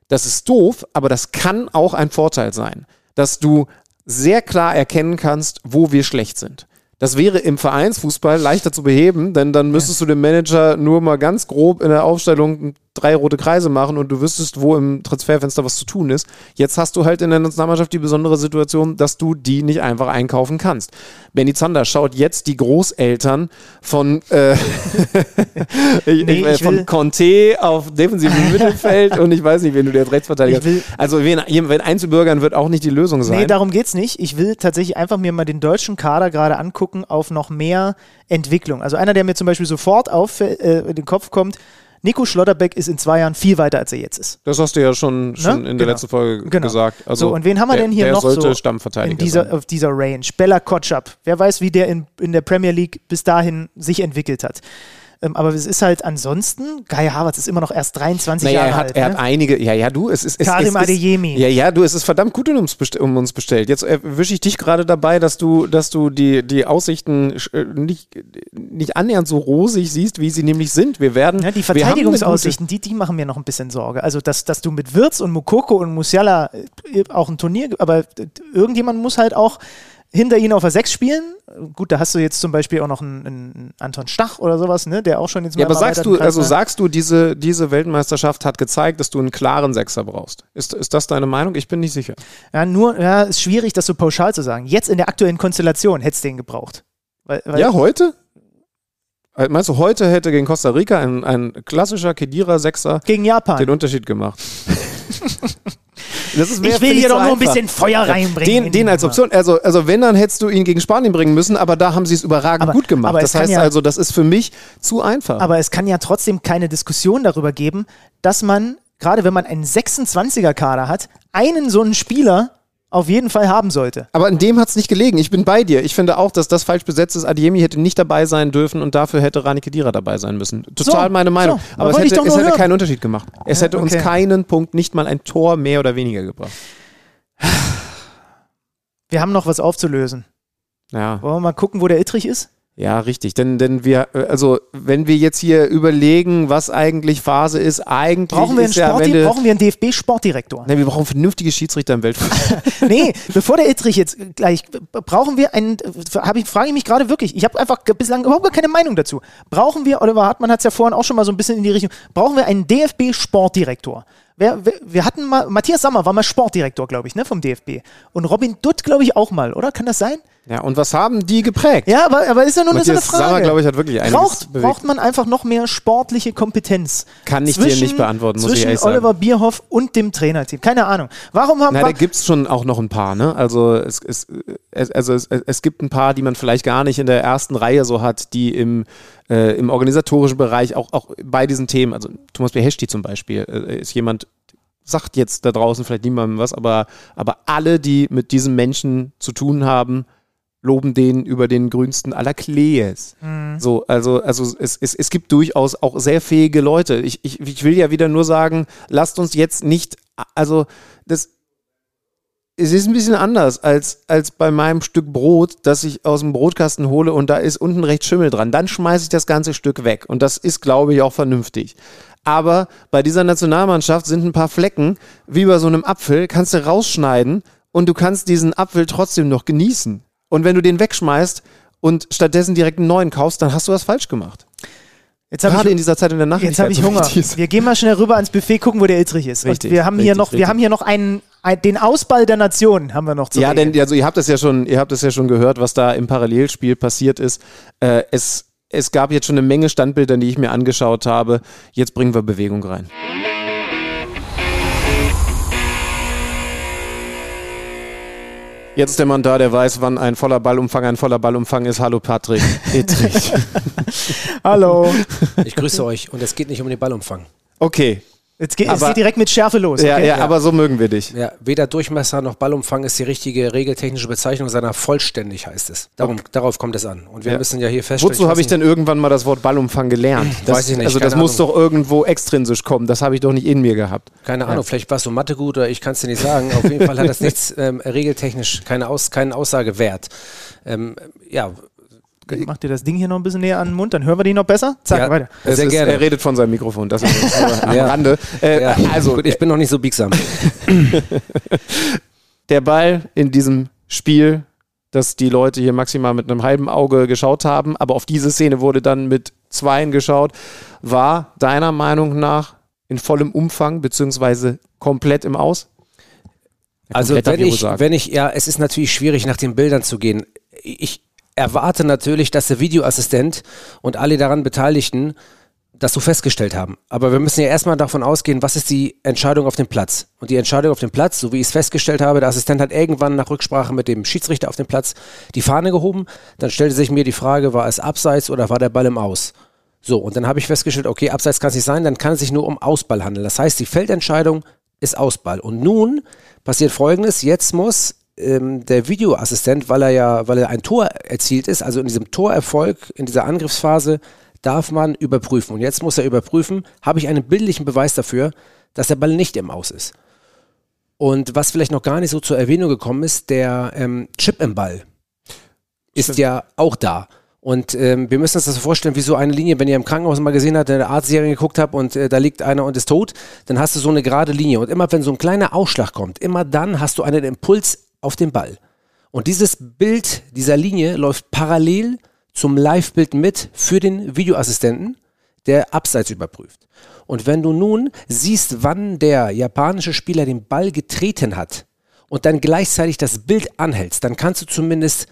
Das ist doof, aber das kann auch ein Vorteil sein, dass du sehr klar erkennen kannst, wo wir schlecht sind. Das wäre im Vereinsfußball leichter zu beheben, denn dann müsstest du dem Manager nur mal ganz grob in der Aufstellung drei rote Kreise machen und du wüsstest, wo im Transferfenster was zu tun ist. Jetzt hast du halt in der Nationalmannschaft die besondere Situation, dass du die nicht einfach einkaufen kannst. Benny Zander schaut jetzt die Großeltern von, äh, Nee, äh, von Conte auf defensivem Mittelfeld und ich weiß nicht, wen du dir als Rechtsverteidiger Also wen, wen einzubürgern wird auch nicht die Lösung sein. Nee, darum geht's nicht. Ich will tatsächlich einfach mir mal den deutschen Kader gerade angucken auf noch mehr Entwicklung. Also einer, der mir zum Beispiel sofort auf äh, in den Kopf kommt, Nico Schlotterbeck ist in zwei Jahren viel weiter, als er jetzt ist. Das hast du ja schon, schon in der Genau. letzten Folge Genau. gesagt. Also so, und wen haben wir der, denn hier der noch sollte so Stammverteidiger in dieser, sein. auf dieser Range? Bella Kotschap. Wer weiß, wie der in, in der Premier League bis dahin sich entwickelt hat. Ähm, aber es ist halt ansonsten, Kai Havertz ist immer noch erst 23 Naja, Jahre er hat, alt. er ne? hat einige, ja, ja, du, es ist. Es, Karim es Adeyemi. Ja, ja, du, es ist verdammt gut um uns, best- um uns bestellt. Jetzt erwische ich dich gerade dabei, dass du, dass du die, die Aussichten äh, nicht, nicht annähernd so rosig siehst, wie sie nämlich sind. Wir werden. Ja, die Verteidigungsaussichten, die, die machen mir noch ein bisschen Sorge. Also, dass, dass du mit Wirtz und Mukoko und Musiala äh, auch ein Turnier, aber äh, irgendjemand muss halt auch hinter ihnen auf der 6 spielen. Gut, da hast du jetzt zum Beispiel auch noch einen, einen Anton Stach oder sowas, ne, der auch schon jetzt Ja, aber sagst du, also sagst du, diese, diese Weltmeisterschaft hat gezeigt, dass du einen klaren Sechser brauchst. Ist, ist das deine Meinung? Ich bin nicht sicher. Ja, nur, ja, ist schwierig, das so pauschal zu sagen. Jetzt in der aktuellen Konstellation hättest du den gebraucht. Weil, weil Ja, heute? Äh, Meinst du, heute hätte gegen Costa Rica ein, ein klassischer Kedira-Sechser gegen Japan. den Unterschied gemacht? das ist, wär, ich will hier doch nur ein bisschen Feuer reinbringen. Den, den als. Option, also, also wenn, dann hättest du ihn gegen Spanien bringen müssen, aber da haben sie es überragend Aber- gut gemacht. das heißt ja- also, das ist für mich zu einfach. Aber es kann ja trotzdem keine Diskussion darüber geben, dass man, gerade wenn man einen 26er-Kader hat, einen so einen Spieler auf jeden Fall haben sollte. Aber an dem hat es nicht gelegen. Ich bin bei dir. Ich finde auch, dass das falsch besetzt ist. Adiemi hätte nicht dabei sein dürfen und dafür hätte Rani Kedira dabei sein müssen. Total So, meine Meinung. so. Aber, es hätte, es hätte keinen Unterschied gemacht. Es Ja, hätte uns okay. keinen Punkt, nicht mal ein Tor mehr oder weniger gebracht. Wir haben noch was aufzulösen. Ja, Wollen wir mal gucken, wo der Ittrich ist? Ja, richtig. Denn, denn wir, äh, also, wenn wir jetzt hier überlegen, was eigentlich Phase ist, eigentlich Brauchen wir einen, Sportdi Ende. brauchen wir einen DFB-Sportdirektor? Nein, wir brauchen vernünftige Schiedsrichter im Weltfußball. nee, bevor der Ittrich jetzt gleich, brauchen wir einen, hab ich, frage ich mich gerade wirklich, ich habe einfach bislang überhaupt gar keine Meinung dazu. Brauchen wir, Oliver Hartmann hat es ja vorhin auch schon mal so ein bisschen in die Richtung, brauchen wir einen DFB-Sportdirektor? Wer, wer, wir hatten mal, Matthias Sammer war mal Sportdirektor, glaube ich, ne, vom DFB. Und Robin Dutt, glaube ich, auch mal, oder? Kann das sein? Ja, und was haben die geprägt? Ja, aber, aber ist ja nur so eine Frage. Sammer, glaube ich, hat wirklich braucht, bewegt. braucht man einfach noch mehr sportliche Kompetenz? Kann ich dir zwischen, nicht beantworten, muss ich Zwischen ehrlich sagen. Oliver Bierhoff und dem Trainerteam. Keine Ahnung. Warum haben Na, da gibt es schon auch noch ein paar, ne? Also es, es, es, also es, es gibt ein paar, die man vielleicht gar nicht in der ersten Reihe so hat, die im, äh, im organisatorischen Bereich auch, auch bei diesen Themen, also Thomas Beheshti zum Beispiel, äh, ist jemand, sagt jetzt da draußen vielleicht niemandem was, aber, aber alle, die mit diesem Menschen zu tun haben, loben den über den grünsten aller Klees. So, also, also es, es, es gibt durchaus auch sehr fähige Leute. Ich, ich, ich will ja wieder nur sagen, lasst uns jetzt nicht, also das, es ist ein bisschen anders als, als bei meinem Stück Brot, das ich aus dem Brotkasten hole und da ist unten rechts Schimmel dran. Dann schmeiße ich das ganze Stück weg. Und das ist, glaube ich, auch vernünftig. Aber bei dieser Nationalmannschaft sind ein paar Flecken, wie bei so einem Apfel, kannst du rausschneiden und du kannst diesen Apfel trotzdem noch genießen. Und wenn du den wegschmeißt und stattdessen direkt einen neuen kaufst, dann hast du was falsch gemacht. Jetzt habe Gerade ich, in dieser Zeit in der Nacht. jetzt hab ich Hunger. Wir gehen mal schnell rüber ans Buffet, gucken, wo der Ittrich ist. Richtig, Und wir haben hier richtig, noch, wir haben hier noch einen, ein, den Ausball der Nation haben wir noch zu Ja, regeln. denn also ihr habt das ja schon, ihr habt das ja schon gehört, was da im Parallelspiel passiert ist. Äh, es, es gab jetzt schon eine Menge Standbilder, die ich mir angeschaut habe. Jetzt bringen wir Bewegung rein. Jetzt ist der Mann da, der weiß, wann ein voller Ballumfang ein voller Ballumfang ist. Hallo Patrick. Ittrich. Hallo. Ich grüße euch und es geht nicht um den Ballumfang. Okay. Jetzt geht, es Aber- geht direkt mit Schärfe los. Ja, okay? ja, aber so mögen wir dich. Ja, weder Durchmesser noch Ballumfang ist die richtige regeltechnische Bezeichnung, sondern vollständig heißt es. Darum, Darauf kommt es an. Und wir Ja. müssen ja hier feststellen. Wozu habe ich denn irgendwann mal das Wort Ballumfang gelernt? Das, Weiß ich nicht, Also das keine muss Ahnung. doch irgendwo extrinsisch kommen. Das habe ich doch nicht in mir gehabt. Keine Ahnung, vielleicht warst du Mathe gut oder ich kann es dir nicht sagen. Auf jeden Fall hat das nichts ähm, regeltechnisch, keine Aus, keinen Aussagewert. Ähm, ja, Mach dir das Ding hier noch ein bisschen näher an den Mund, dann hören wir dich noch besser. Zack, Ja. weiter. Sehr ist, gerne. Er redet von seinem Mikrofon, das ist am Ja. Rande. Äh, ja, Also, gut, ich bin noch nicht so biegsam. der Ball in diesem Spiel, das die Leute hier maximal mit einem halben Auge geschaut haben, aber auf diese Szene wurde dann mit zweien geschaut, war deiner Meinung nach in vollem Umfang beziehungsweise komplett im Aus? Ja, Also wenn ich ich, wenn ich, ja, es ist natürlich schwierig, nach den Bildern zu gehen. Ich erwarte natürlich, dass der Videoassistent und alle daran Beteiligten das so festgestellt haben. Aber wir müssen ja erstmal davon ausgehen, was ist die Entscheidung auf dem Platz? Und die Entscheidung auf dem Platz, so wie ich es festgestellt habe, der Assistent hat irgendwann nach Rücksprache mit dem Schiedsrichter auf dem Platz die Fahne gehoben. Dann stellte sich mir die Frage, war es abseits oder war der Ball im Aus? So, und dann habe ich festgestellt, okay, abseits kann es nicht sein, dann kann es sich nur um Ausball handeln. Das heißt, die Feldentscheidung ist Ausball. Und nun passiert folgendes, jetzt muss ähm, der Videoassistent, weil er ja, weil er ein Tor erzielt ist, also in diesem Torerfolg, in dieser Angriffsphase, darf man überprüfen. Und jetzt muss er überprüfen, habe ich einen bildlichen Beweis dafür, dass der Ball nicht im Aus ist. Und was vielleicht noch gar nicht so zur Erwähnung gekommen ist, der ähm, Chip im Ball ist ja auch da. Und ähm, wir müssen uns das so vorstellen, wie so eine Linie, wenn ihr im Krankenhaus mal gesehen habt, eine Arztserie geguckt habt und äh, da liegt einer und ist tot, dann hast du so eine gerade Linie. Und immer wenn so ein kleiner Ausschlag kommt, immer dann hast du einen Impuls auf den Ball. Und dieses Bild dieser Linie läuft parallel zum Live-Bild mit für den Videoassistenten, der abseits überprüft. Und wenn du nun siehst, wann der japanische Spieler den Ball getreten hat und dann gleichzeitig das Bild anhältst, dann kannst du zumindest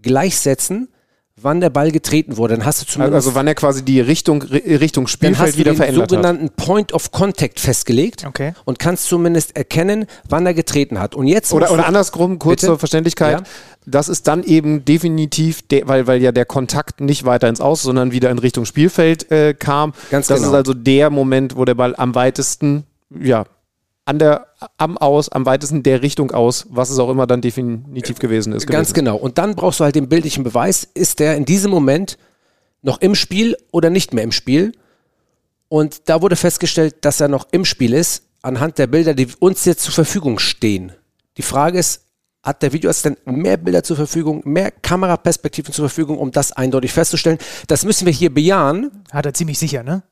gleichsetzen, wann der Ball getreten wurde. Dann hast du zumindest Also wann er quasi die Richtung, Richtung dann Spielfeld hast du wieder den verändert hat. sogenannten Point of Contact festgelegt Okay. und kannst zumindest erkennen, wann er getreten hat. Und jetzt Oder, oder du- andersrum, kurz Bitte? zur Verständlichkeit. Ja. Das ist dann eben definitiv, der, weil, weil ja der Kontakt nicht weiter ins Aus, sondern wieder in Richtung Spielfeld äh, kam. Ganz das genau. ist also der Moment, wo der Ball am weitesten, ja, an der, am Aus, am weitesten der Richtung aus, was es auch immer dann definitiv gewesen ist. Ganz gewesen. genau. Und dann brauchst du halt den bildlichen Beweis, ist der in diesem Moment noch im Spiel oder nicht mehr im Spiel? Und da wurde festgestellt, dass er noch im Spiel ist, anhand der Bilder, die uns jetzt zur Verfügung stehen. Die Frage ist, hat der Videoassistent mehr Bilder zur Verfügung, mehr Kameraperspektiven zur Verfügung, um das eindeutig festzustellen? Das müssen wir hier bejahen. Hat er ziemlich sicher, ne?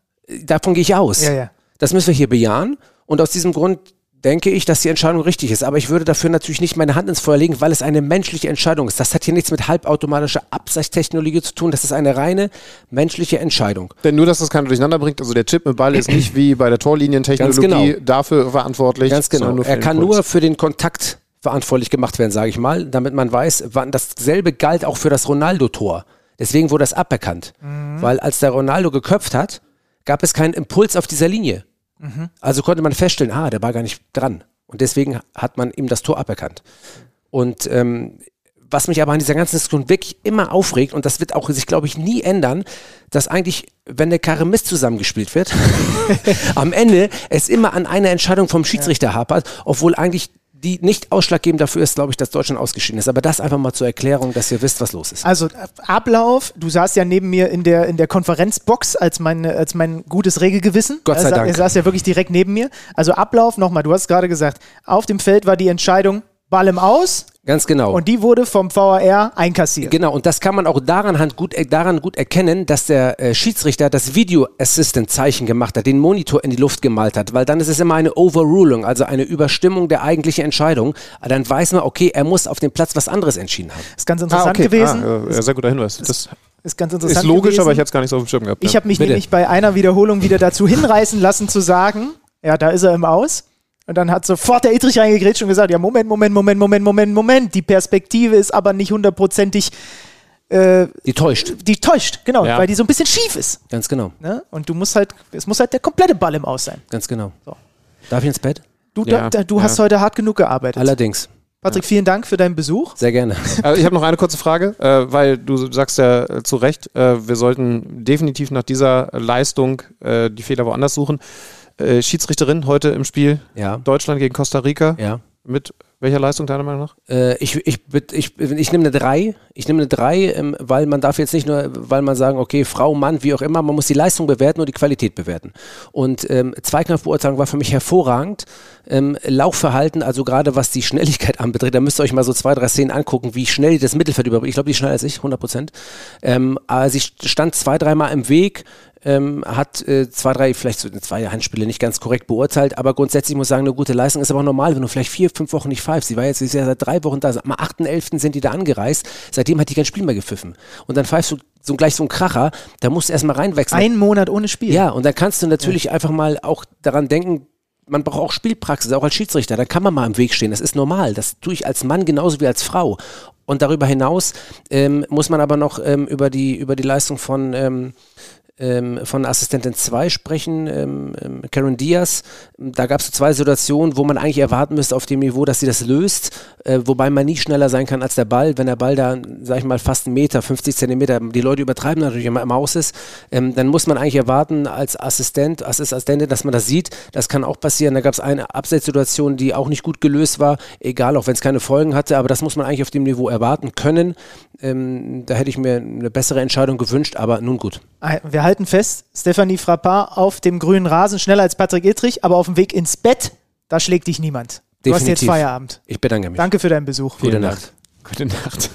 Davon gehe ich aus. Ja, ja. Das müssen wir hier bejahen. Und aus diesem Grund denke ich, dass die Entscheidung richtig ist. Aber ich würde dafür natürlich nicht meine Hand ins Feuer legen, weil es eine menschliche Entscheidung ist. Das hat hier nichts mit halbautomatischer Absichtstechnologie zu tun. Das ist eine reine menschliche Entscheidung. Denn nur, dass das keiner durcheinander bringt, also der Chip mit Ball ist nicht wie bei der Torlinientechnologie genau. dafür verantwortlich. Ganz genau. Er kann Impuls. nur für den Kontakt verantwortlich gemacht werden, sage ich mal, damit man weiß, wann dasselbe galt auch für das Ronaldo-Tor. Deswegen wurde das aberkannt. Weil als der Ronaldo geköpft hat, gab es keinen Impuls auf dieser Linie. Also konnte man feststellen, ah, der war gar nicht dran. Und deswegen hat man ihm das Tor aberkannt. Und ähm, was mich aber an dieser ganzen Diskussion wirklich immer aufregt, und das wird auch sich, glaube ich, nie ändern, dass eigentlich, wenn der Karre zusammengespielt wird, am Ende es immer an einer Entscheidung vom Schiedsrichter hapert, obwohl eigentlich die nicht ausschlaggebend dafür ist, glaube ich, dass Deutschland ausgeschieden ist. Aber das einfach mal zur Erklärung, dass ihr wisst, was los ist. Also Ablauf, du saßt ja neben mir in der, in der Konferenzbox als mein, als mein gutes Regelgewissen. Gott sei Dank. Er saß ja wirklich direkt neben mir. Also Ablauf, nochmal, du hast gerade gesagt, auf dem Feld war die Entscheidung Ball im Aus Ganz genau. und die wurde vom VAR einkassiert. Genau, und das kann man auch daran, hand gut, äh, daran gut erkennen, dass der äh, Schiedsrichter das Video Assistant Zeichen gemacht hat, den Monitor in die Luft gemalt hat, weil dann ist es immer eine Overruling, also eine Überstimmung der eigentlichen Entscheidung. Aber Dann weiß man, okay, er muss auf dem Platz was anderes entschieden haben. Ist ganz Ah, interessant okay. gewesen. Ah, äh, sehr guter Hinweis. Das Ist ganz interessant ist logisch, gewesen. aber ich hätte es gar nicht so auf dem Schirm gehabt. Ich ja. habe mich Bitte. nämlich bei einer Wiederholung wieder dazu hinreißen lassen zu sagen, ja, da ist er im Aus. Und dann hat sofort der Idrich reingegrätscht und gesagt, ja, Moment, Moment, Moment, Moment, Moment, Moment. Die Perspektive ist aber nicht hundertprozentig, äh, Die täuscht. die täuscht, genau, Ja. weil die so ein bisschen schief ist. Ganz genau, Ne? Und du musst halt, es muss halt der komplette Ball im Aus sein. ganz genau. So. Darf ich ins Bett? Du, Ja, da, du ja. hast heute hart genug gearbeitet. Allerdings. Patrick, vielen Dank für deinen Besuch. Sehr gerne. Also ich habe noch eine kurze Frage, äh, weil du sagst ja äh, zu Recht, äh, wir sollten definitiv nach dieser Leistung äh, die Fehler woanders suchen. Äh, Schiedsrichterin heute im Spiel Ja. Deutschland gegen Costa Rica. Ja. Mit welcher Leistung deiner Meinung nach? Äh, ich, ich, ich, ich nehme eine 3. Ich nehme eine 3, ähm, weil man darf jetzt nicht nur, weil man sagen, okay, Frau, Mann, wie auch immer, man muss die Leistung bewerten und die Qualität bewerten. Und ähm, Zweikampfbeurteilung war für mich hervorragend. Ähm, Laufverhalten, also gerade was die Schnelligkeit anbetrifft, da müsst ihr euch mal so zwei, drei Szenen angucken, wie schnell die das Mittelfeld überbringt. Ich glaube, die ist schneller als ich, 100 Prozent. Ähm, aber sie stand zwei, dreimal im Weg, ähm, hat äh, zwei, drei, vielleicht so zwei Handspiele nicht ganz korrekt beurteilt, aber grundsätzlich muss ich sagen, eine gute Leistung ist aber auch normal, wenn du vielleicht vier, fünf Wochen nicht pfeifst. Sie war jetzt sie ist ja seit drei Wochen da, am 8.11. sind die da angereist, seitdem hat die kein Spiel mehr gepfiffen. Und dann pfeifst du so gleich so einen Kracher, da musst du erstmal reinwechseln. Ein Monat ohne Spiel. Ja, und dann kannst du natürlich einfach mal auch daran denken, man braucht auch Spielpraxis, auch als Schiedsrichter. Da kann man mal im Weg stehen. Das ist normal. Das tue ich als Mann genauso wie als Frau. Und darüber hinaus ähm, muss man aber noch ähm, über, die, über die Leistung von, ähm, ähm, von Assistentin 2 sprechen, ähm, ähm, Karen Diaz. Da gab es so zwei Situationen, wo man eigentlich erwarten müsste auf dem Niveau, dass sie das löst, äh, wobei man nie schneller sein kann als der Ball. Wenn der Ball da, sag ich mal, fast einen Meter, 50 Zentimeter, die Leute übertreiben natürlich immer im Haus ist, ähm, dann muss man eigentlich erwarten als Assistent, als Assistentin, dass man das sieht. Das kann auch passieren. Da gab es eine Abseitssituation, die auch nicht gut gelöst war, egal, auch wenn es keine Folgen hatte, aber das muss man eigentlich auf dem Niveau erwarten können. Ähm, da hätte ich mir eine bessere Entscheidung gewünscht, aber nun gut. Wir halten fest, Stephanie Frappard auf dem grünen Rasen schneller als Patrick Ittrich, aber auf dem Weg ins Bett, da schlägt dich niemand. Du hast jetzt Definitiv. Feierabend. Ich bedanke mich. Danke für deinen Besuch. Gute Nacht. Gute Nacht.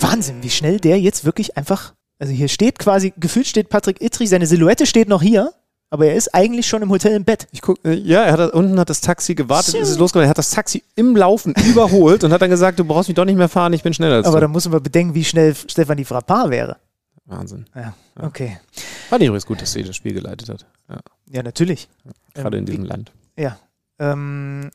Wahnsinn, wie schnell der jetzt wirklich einfach, also hier steht quasi, gefühlt steht Patrick Ittrich, seine Silhouette steht noch hier aber er ist eigentlich schon im Hotel im Bett. Ich guck, äh, ja, er hat unten hat das Taxi gewartet, ist es losgegangen. Er hat das Taxi im Laufen überholt und hat dann gesagt, du brauchst mich doch nicht mehr fahren, ich bin schneller als Aber du. da müssen wir bedenken, wie schnell Stefanie Frappard wäre. Wahnsinn. Ja, okay. Fand ich übrigens gut, dass sie das Spiel geleitet hat. Ja, Ja, natürlich. gerade Ähm, in diesem Land. Ja. Ähm,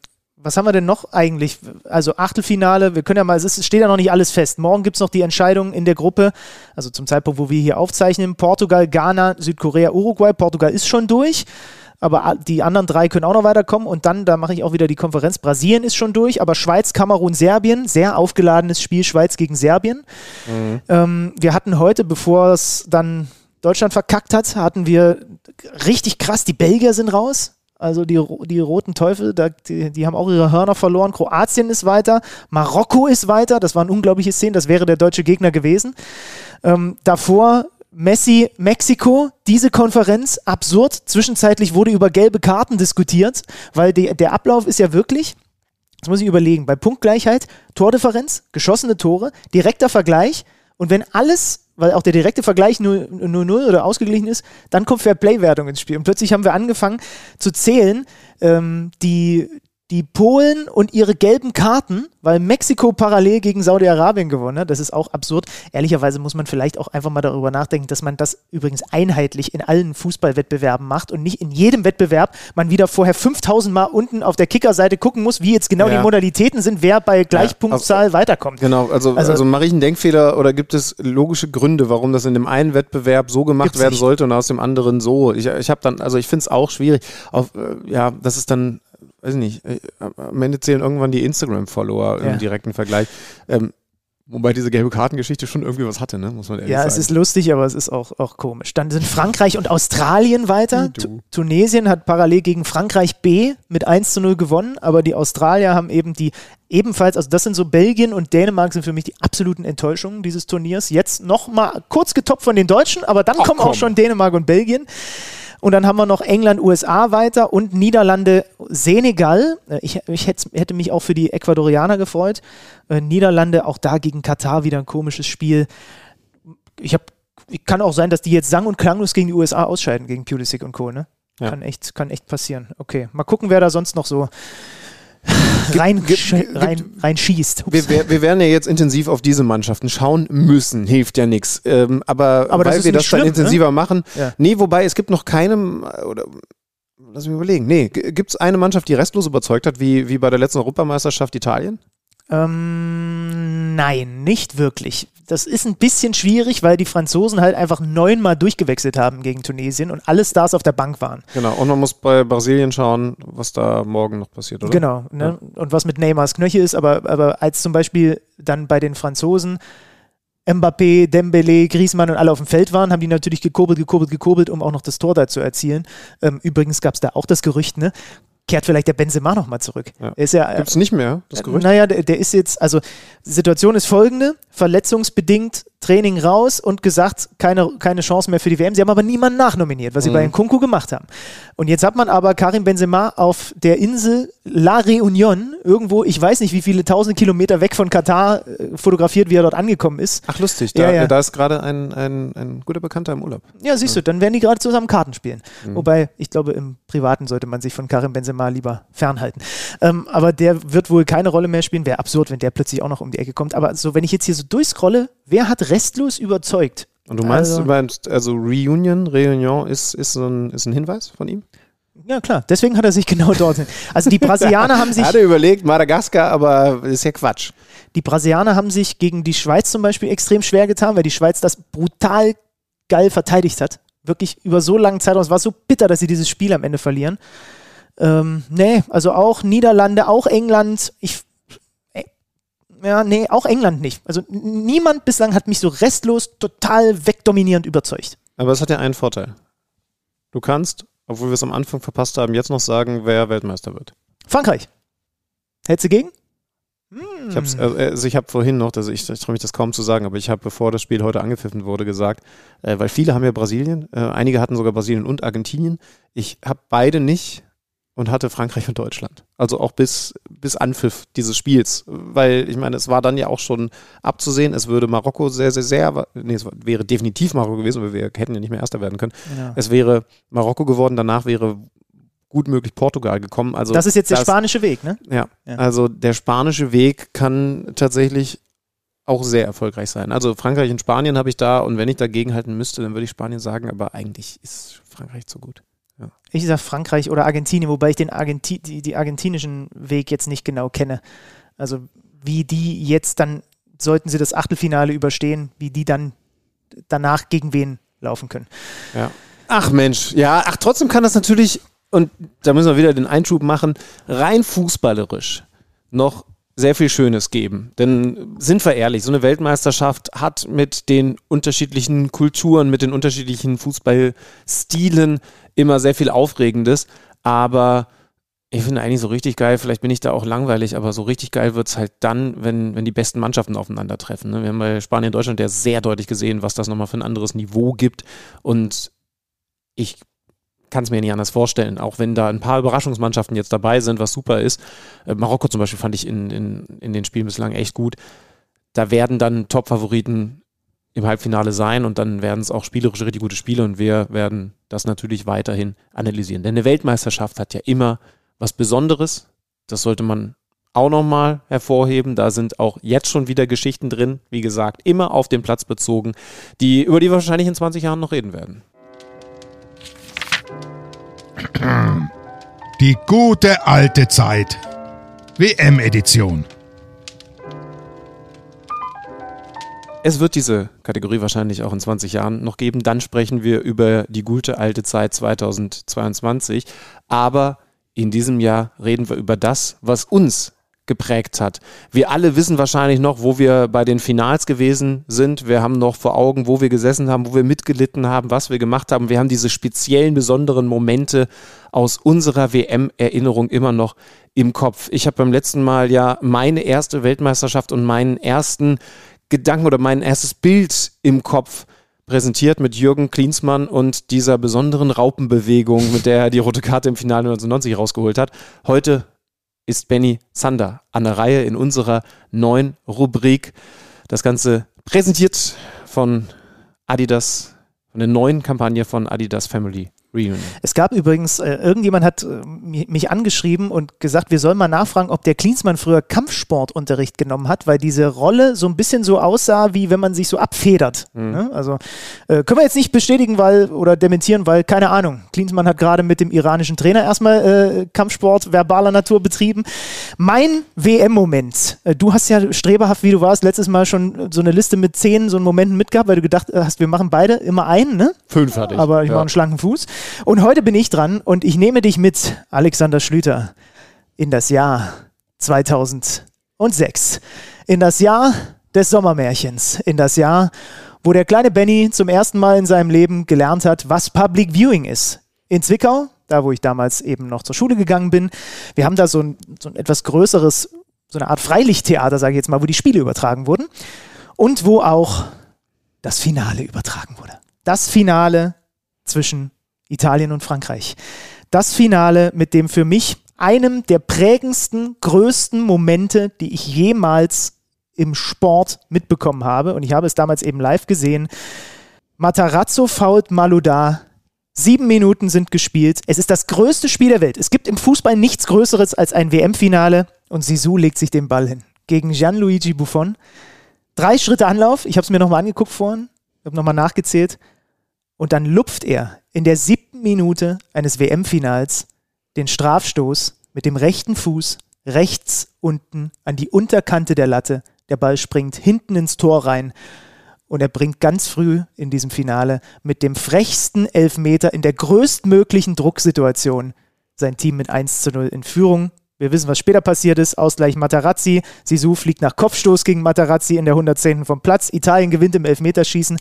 was haben wir denn noch eigentlich? Also Achtelfinale, wir können ja mal, es ist, steht ja noch nicht alles fest. Morgen gibt es noch die Entscheidung in der Gruppe, also zum Zeitpunkt, wo wir hier aufzeichnen, Portugal, Ghana, Südkorea, Uruguay. Portugal ist schon durch, aber die anderen drei können auch noch weiterkommen. Und dann, da mache ich auch wieder die Konferenz, Brasilien ist schon durch, aber Schweiz, Kamerun, Serbien, sehr aufgeladenes Spiel, Schweiz gegen Serbien. Ähm, wir hatten heute, bevor es dann Deutschland verkackt hat, hatten wir richtig krass, die Belgier sind raus. Also die, die roten Teufel, da, die, die haben auch ihre Hörner verloren. Kroatien ist weiter, Marokko ist weiter. Das waren unglaubliche Szenen, das wäre der deutsche Gegner gewesen. Ähm, davor Messi, Mexiko, diese Konferenz, absurd. Zwischenzeitlich wurde über gelbe Karten diskutiert, weil die, der Ablauf ist ja wirklich, Jetzt muss ich überlegen, bei Punktgleichheit, Tordifferenz, geschossene Tore, direkter Vergleich und wenn alles, weil auch der direkte Vergleich 0-0 oder ausgeglichen ist, dann kommt Fair-Play-Wertung ins Spiel. Und plötzlich haben wir angefangen zu zählen, ähm, die, die Polen und ihre gelben Karten, weil Mexiko parallel gegen Saudi-Arabien gewonnen hat. Das ist auch absurd. Ehrlicherweise muss man vielleicht auch einfach mal darüber nachdenken, dass man das übrigens einheitlich in allen Fußballwettbewerben macht und nicht in jedem Wettbewerb man wieder vorher 5000 Mal unten auf der Kickerseite gucken muss, wie jetzt genau Ja. die Modalitäten sind, wer bei Gleichpunktzahl weiterkommt. Genau, also, Also- also, mache ich einen Denkfehler oder gibt es logische Gründe, warum das in dem einen Wettbewerb so gemacht werden nicht. sollte und aus dem anderen so? Ich, ich habe dann, also ich finde es auch schwierig. Auf, äh, ja, das ist dann, weiß ich nicht, äh, am Ende zählen irgendwann die Instagram-Follower Ja. im direkten Vergleich. Ähm, wobei diese gelbe Kartengeschichte schon irgendwie was hatte, ne? Muss man ehrlich Ja, sagen. es ist lustig, aber es ist auch, auch komisch. Dann sind Frankreich und Australien weiter. Tu- Tunesien hat parallel gegen Frankreich B mit 1 zu 0 gewonnen, aber die Australier haben eben die ebenfalls, also das sind so Belgien und Dänemark sind für mich die absoluten Enttäuschungen dieses Turniers. Jetzt nochmal kurz getoppt von den Deutschen, aber dann kommen auch komm. schon Dänemark und Belgien. Und dann haben wir noch England, USA weiter und Niederlande, Senegal. Äh, Ich, ich hätte, mich auch für die Ecuadorianer gefreut. Äh, Niederlande, auch da gegen Katar wieder ein komisches Spiel. Ich habe, kann auch sein, dass die jetzt sang- und klanglos gegen die USA ausscheiden, gegen Pulisic und Co. Ne? Ja. Kann, echt, kann echt passieren. Okay, mal gucken, wer da sonst noch so rein, gibt- gibt- rein, rein schießt. wir, wir, werden ja jetzt intensiv auf diese Mannschaften schauen müssen, hilft ja nichts. Ähm, aber, Aber weil wir das dann schlimm, intensiver machen, Ja. nee, wobei es gibt noch keinem, äh, oder lass mich überlegen, nee, gibt es eine Mannschaft, die restlos überzeugt hat, wie, wie bei der letzten Europameisterschaft Italien? Ähm, nein, nicht wirklich. Das ist ein bisschen schwierig, weil die Franzosen halt einfach neunmal durchgewechselt haben gegen Tunesien und alle Stars auf der Bank waren. Genau, und man muss bei Brasilien schauen, was da morgen noch passiert, oder? Genau. Ne? Und was mit Neymars Knöchel ist, aber, aber als zum Beispiel dann bei den Franzosen Mbappé, Dembele, Griezmann und alle auf dem Feld waren, haben die natürlich gekurbelt, gekurbelt, gekurbelt, um auch noch das Tor da zu erzielen. Ähm, übrigens gab es da auch das Gerücht, ne? Kehrt vielleicht der Benzema nochmal zurück. Ja. Ist ja, äh, Gibt es nicht mehr, das Gerücht? naja, der, der ist jetzt, also Situation ist folgende, verletzungsbedingt Training raus und gesagt, keine, keine Chance mehr für die WM. Sie haben aber niemanden nachnominiert, was sie bei Nkunku gemacht haben. Und jetzt hat man aber Karim Benzema auf der Insel La Réunion, irgendwo, ich weiß nicht wie viele tausend Kilometer weg von Katar, äh, fotografiert, wie er dort angekommen ist. Ach, lustig, da, Ja, ja. da ist gerade ein, ein, ein guter Bekannter im Urlaub. Ja, siehst du, dann werden die gerade zusammen Karten spielen. Wobei, ich glaube, im Privaten sollte man sich von Karim Benzema lieber fernhalten. Ähm, aber der wird wohl keine Rolle mehr spielen. Wäre absurd, wenn der plötzlich auch noch um die Ecke kommt. Aber so, wenn ich jetzt hier so durchscrolle, wer hat restlos überzeugt? Und du meinst, Also- du meinst also Reunion, Réunion ist, ist, ein, ist ein Hinweis von ihm? Ja, klar, deswegen hat er sich genau dorthin. Also die Brasilianer haben sich, Er hatte überlegt, Madagaskar, aber ist ja Quatsch. die Brasilianer haben sich gegen die Schweiz zum Beispiel extrem schwer getan, weil die Schweiz das brutal geil verteidigt hat. Wirklich über so langen Zeitraum. Es war so bitter, dass sie dieses Spiel am Ende verlieren. Ähm, nee, also auch Niederlande, auch England. Ich, ja, nee, auch England nicht. Also niemand bislang hat mich so restlos, total wegdominierend überzeugt. Aber es hat ja einen Vorteil. Du kannst, obwohl wir es am Anfang verpasst haben, jetzt noch sagen, wer Weltmeister wird. Frankreich. Hättest du gegen? Ich habe also ich hab vorhin noch, also ich, ich traue mich das kaum zu sagen, aber ich habe, bevor das Spiel heute angepfiffen wurde, gesagt, äh, weil viele haben ja Brasilien, äh, einige hatten sogar Brasilien und Argentinien. Ich habe beide nicht und hatte Frankreich und Deutschland. Also auch bis, bis Anpfiff dieses Spiels. Weil ich meine, es war dann ja auch schon abzusehen, es würde Marokko sehr, sehr, sehr, nee, es wäre definitiv Marokko gewesen, weil wir hätten ja nicht mehr Erster werden können. Genau. Es wäre Marokko geworden, danach wäre gut möglich Portugal gekommen. Also Das ist jetzt der das- spanische Weg, ne? ja. Ja. also der spanische Weg kann tatsächlich auch sehr erfolgreich sein. Also Frankreich und Spanien habe ich da und wenn ich dagegen halten müsste, dann würde ich Spanien sagen, aber eigentlich ist Frankreich zu gut. Ich sag Frankreich oder Argentinien, wobei ich den Argenti die, die argentinischen Weg jetzt nicht genau kenne. Also wie die jetzt dann, sollten sie das Achtelfinale überstehen, wie die dann danach gegen wen laufen können. Ja. Ach Mensch, ja, ach trotzdem kann das natürlich, und da müssen wir wieder den Einschub machen, rein fußballerisch noch sehr viel Schönes geben. Denn sind wir ehrlich, so eine Weltmeisterschaft hat mit den unterschiedlichen Kulturen, mit den unterschiedlichen Fußballstilen immer sehr viel Aufregendes. Aber ich finde eigentlich so richtig geil, vielleicht bin ich da auch langweilig, aber so richtig geil wird es halt dann, wenn, wenn die besten Mannschaften aufeinandertreffen. Ne? Wir haben bei Spanien Deutschland ja sehr deutlich gesehen, was das nochmal für ein anderes Niveau gibt. Und ich kann es mir nicht anders vorstellen, auch wenn da ein paar Überraschungsmannschaften jetzt dabei sind, was super ist. Äh, Marokko zum Beispiel fand ich in, in, in den Spielen bislang echt gut. Da werden dann Top-Favoriten im Halbfinale sein und dann werden es auch spielerisch richtig gute Spiele und wir werden das natürlich weiterhin analysieren. Denn eine Weltmeisterschaft hat ja immer was Besonderes. Das sollte man auch nochmal hervorheben. Da sind auch jetzt schon wieder Geschichten drin, wie gesagt, immer auf den Platz bezogen, die, über die wir wahrscheinlich in 20 Jahren noch reden werden. Die gute alte Zeit. WM-Edition. Es wird diese Kategorie wahrscheinlich auch in 20 Jahren noch geben. Dann sprechen wir über die gute alte Zeit 2022. Aber in diesem Jahr reden wir über das, was uns geprägt hat. Wir alle wissen wahrscheinlich noch, wo wir bei den Finals gewesen sind. Wir haben noch vor Augen, wo wir gesessen haben, wo wir mitgelitten haben, was wir gemacht haben. Wir haben diese speziellen, besonderen Momente aus unserer WM-Erinnerung immer noch im Kopf. Ich habe beim letzten Mal ja meine erste Weltmeisterschaft und meinen ersten Gedanken oder mein erstes Bild im Kopf präsentiert mit Jürgen Klinsmann und dieser besonderen Raupenbewegung, mit der er die rote Karte im Finale 1990 rausgeholt hat. Heute ist Benny Zander an der Reihe in unserer neuen Rubrik. Das Ganze präsentiert von Adidas, von der neuen Kampagne von Adidas Family Reunion. Es gab übrigens, äh, irgendjemand hat äh, mi- mich angeschrieben und gesagt, wir sollen mal nachfragen, ob der Klinsmann früher Kampfsportunterricht genommen hat, weil diese Rolle so ein bisschen so aussah, wie wenn man sich so abfedert. Ne? Also äh, können wir jetzt nicht bestätigen, weil oder dementieren, weil keine Ahnung. Klinsmann hat gerade mit dem iranischen Trainer erstmal äh, Kampfsport verbaler Natur betrieben. Mein WM-Moment. Äh, du hast ja streberhaft, wie du warst, letztes Mal schon so eine Liste mit zehn so Momenten mitgehabt, weil du gedacht hast, wir machen beide immer einen, ne? Fünf hatte ich. aber ich Ja. mache einen schlanken Fuß. Und heute bin ich dran und ich nehme dich mit, Alexander Schlüter, in das Jahr 2006. In das Jahr des Sommermärchens. In das Jahr, wo der kleine Benny zum ersten Mal in seinem Leben gelernt hat, was Public Viewing ist. In Zwickau, da wo ich damals eben noch zur Schule gegangen bin. Wir haben da so ein, so ein etwas größeres, so eine Art Freilichttheater, sage ich jetzt mal, wo die Spiele übertragen wurden. Und wo auch das Finale übertragen wurde. Das Finale zwischen Italien und Frankreich. Das Finale mit dem für mich einem der prägendsten, größten Momente, die ich jemals im Sport mitbekommen habe. Und ich habe es damals eben live gesehen. Matarazzo fault Maluda. Sieben Minuten sind gespielt. Es ist das größte Spiel der Welt. Es gibt im Fußball nichts Größeres als ein WM-Finale. Und Sisu legt sich den Ball hin. Gegen Gianluigi Buffon. Drei Schritte Anlauf. Ich habe es mir nochmal angeguckt vorhin. Ich habe nochmal nachgezählt. Und dann lupft er in der siebten Minute eines WM-Finals den Strafstoß mit dem rechten Fuß rechts unten an die Unterkante der Latte. Der Ball springt hinten ins Tor rein. Und er bringt ganz früh in diesem Finale mit dem frechsten Elfmeter in der größtmöglichen Drucksituation sein Team mit 1 zu 0 in Führung. Wir wissen, was später passiert ist. Ausgleich Matarazzi. Sisu fliegt nach Kopfstoß gegen Matarazzi in der 110. vom Platz. Italien gewinnt im Elfmeterschießen.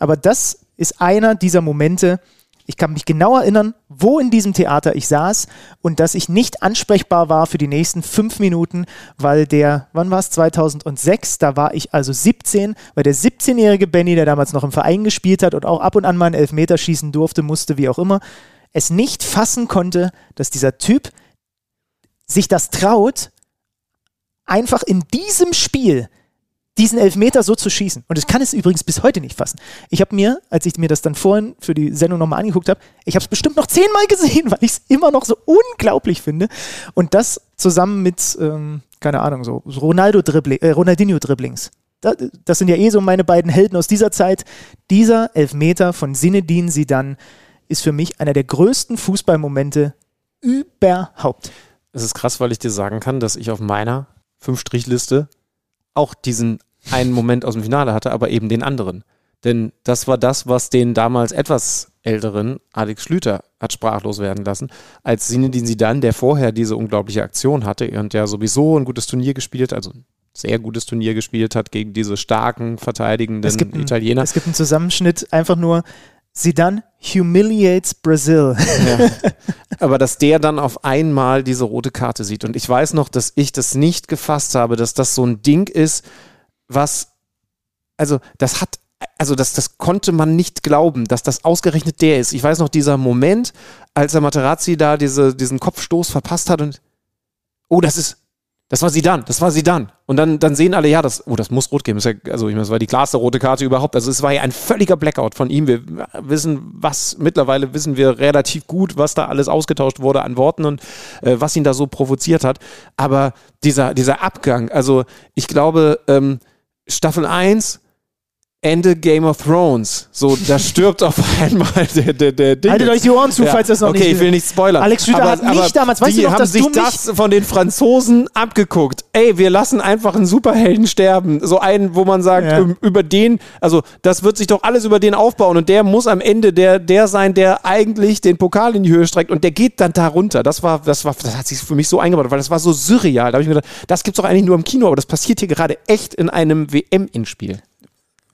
Aber das ist einer dieser Momente, ich kann mich genau erinnern, wo in diesem Theater ich saß und dass ich nicht ansprechbar war für die nächsten fünf Minuten, weil der, wann war es, 2006, da war ich also 17, weil der 17-jährige Benny, der damals noch im Verein gespielt hat und auch ab und an mal einen Elfmeter schießen durfte, musste, wie auch immer, es nicht fassen konnte, dass dieser Typ sich das traut, einfach in diesem Spiel diesen Elfmeter so zu schießen. Und ich kann es übrigens bis heute nicht fassen. Ich habe mir, als ich mir das dann vorhin für die Sendung nochmal angeguckt habe, ich habe es bestimmt noch zehnmal gesehen, weil ich es immer noch so unglaublich finde. Und das zusammen mit, ähm, keine Ahnung, so, Ronaldo-Dribbling, äh, Ronaldinho-Dribblings. Das, das sind ja eh so meine beiden Helden aus dieser Zeit. Dieser Elfmeter von Sinedin Sidan ist für mich einer der größten Fußballmomente überhaupt. Es ist krass, weil ich dir sagen kann, dass ich auf meiner Fünf-Strich-Liste auch diesen einen Moment aus dem Finale hatte, aber eben den anderen. Denn das war das, was den damals etwas älteren Alex Schlüter hat sprachlos werden lassen, als Zinedine Zidane, der vorher diese unglaubliche Aktion hatte und ja sowieso ein gutes Turnier gespielt, also ein sehr gutes Turnier gespielt hat gegen diese starken, verteidigenden Es gibt, einen, Italiener. es gibt einen Zusammenschnitt, einfach nur Zidane humiliates Brazil. Ja. Aber dass der dann auf einmal diese rote Karte sieht. Und ich weiß noch, dass ich das nicht gefasst habe, dass das so ein Ding ist, was, also das hat, also das, das konnte man nicht glauben, dass das ausgerechnet der ist. Ich weiß noch, dieser Moment, als der Materazzi da diese, diesen Kopfstoß verpasst hat und, oh, das ist, das war sie dann, das war sie dann. Und dann, dann sehen alle, ja, das, oh, das muss rot geben. Ja, also ich meine, das war die klarste rote Karte überhaupt. Also es war ja ein völliger Blackout von ihm. Wir wissen, was, mittlerweile wissen wir relativ gut, was da alles ausgetauscht wurde an Worten und äh, was ihn da so provoziert hat. Aber dieser, dieser Abgang, also ich glaube, ähm, Staffel 1, Ende Game of Thrones. So, da stirbt auf einmal der, der, der Ding. Haltet euch die Ohren zu, falls das noch okay, nicht- ich will nicht spoilern. Alex Schlüter hat mich damals- weißt die du noch, haben dass sich du das von den Franzosen abgeguckt. Ey, wir lassen einfach einen Superhelden sterben. So einen, wo man sagt, Ja. ähm, über den, also das wird sich doch alles über den aufbauen und der muss am Ende der, der sein, der eigentlich den Pokal in die Höhe streckt und der geht dann da runter. Das war, das war, das hat sich für mich so eingebaut, weil das war so surreal. Da habe ich mir gedacht, das gibt's doch eigentlich nur im Kino, aber das passiert hier gerade echt in einem WM-Endspiel.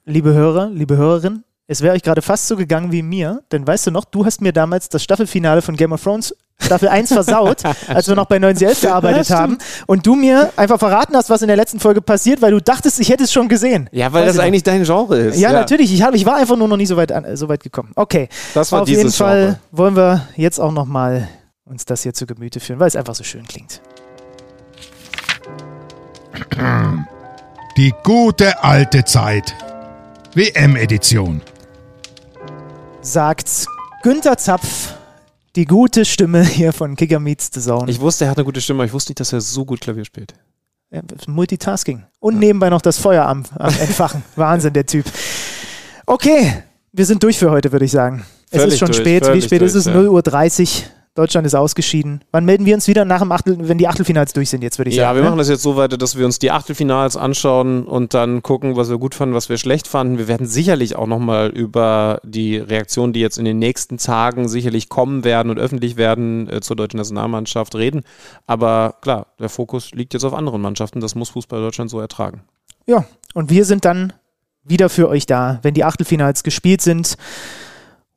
Liebe Hörer, liebe Hörerin, es wäre euch gerade fast so gegangen wie mir, denn weißt du noch, du hast mir damals das Staffelfinale von Game of Thrones Staffel 1 versaut, als wir noch bei 911 gearbeitet Ja, haben und du mir einfach verraten hast, was in der letzten Folge passiert, weil du dachtest, ich hätte es schon gesehen. Ja, weil Weiß das eigentlich dein Genre ist. Ja, natürlich. Ich, hab, ich war einfach nur noch nie so weit, an, so weit gekommen. Okay. Das war Auf jeden Fall Genre. wollen wir jetzt auch noch mal uns das hier zu Gemüte führen, weil es einfach so schön klingt. Die gute alte Zeit. WM-Edition. Sagt Günther Zapf, die gute Stimme hier von Kicker Meets the Zone. Ich wusste, er hat eine gute Stimme, aber ich wusste nicht, dass er so gut Klavier spielt. Ja, Multitasking. Und nebenbei noch das Feuer am, am Entfachen. Wahnsinn, der Typ. Okay, wir sind durch für heute, würde ich sagen. Es Völlig ist schon durch, spät. Wie spät ist es? durch, ja. 0.30 Uhr. Deutschland ist ausgeschieden. Wann melden wir uns wieder nach dem Achtel, wenn die Achtelfinals durch sind, jetzt würde ich Ja, sagen. wir ne? machen das jetzt so weiter, dass wir uns die Achtelfinals anschauen und dann gucken, was wir gut fanden, was wir schlecht fanden. Wir werden sicherlich auch nochmal über die Reaktionen, die jetzt in den nächsten Tagen sicherlich kommen werden und öffentlich werden, äh, zur deutschen Nationalmannschaft reden. Aber klar, der Fokus liegt jetzt auf anderen Mannschaften. Das muss Fußball Deutschland so ertragen. Ja, und wir sind dann wieder für euch da, wenn die Achtelfinals gespielt sind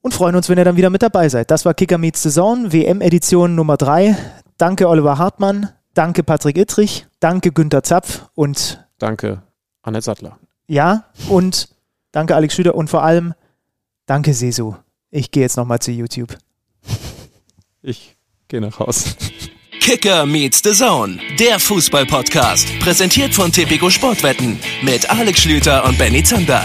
und freuen uns, wenn ihr dann wieder mit dabei seid. Das war Kicker Meets the Zone, WM-Edition Nummer 3. Danke Oliver Hartmann, danke Patrick Ittrich, danke Günther Zapf und Danke, Annette Sattler. ja, und danke Alex Schüder und vor allem danke Sesu. Ich gehe jetzt nochmal zu YouTube. Ich gehe nach Hause. Kicker meets the Zone, der Fußball-Podcast. Präsentiert von Tipico Sportwetten mit Alex Schlüter und Benny Zander.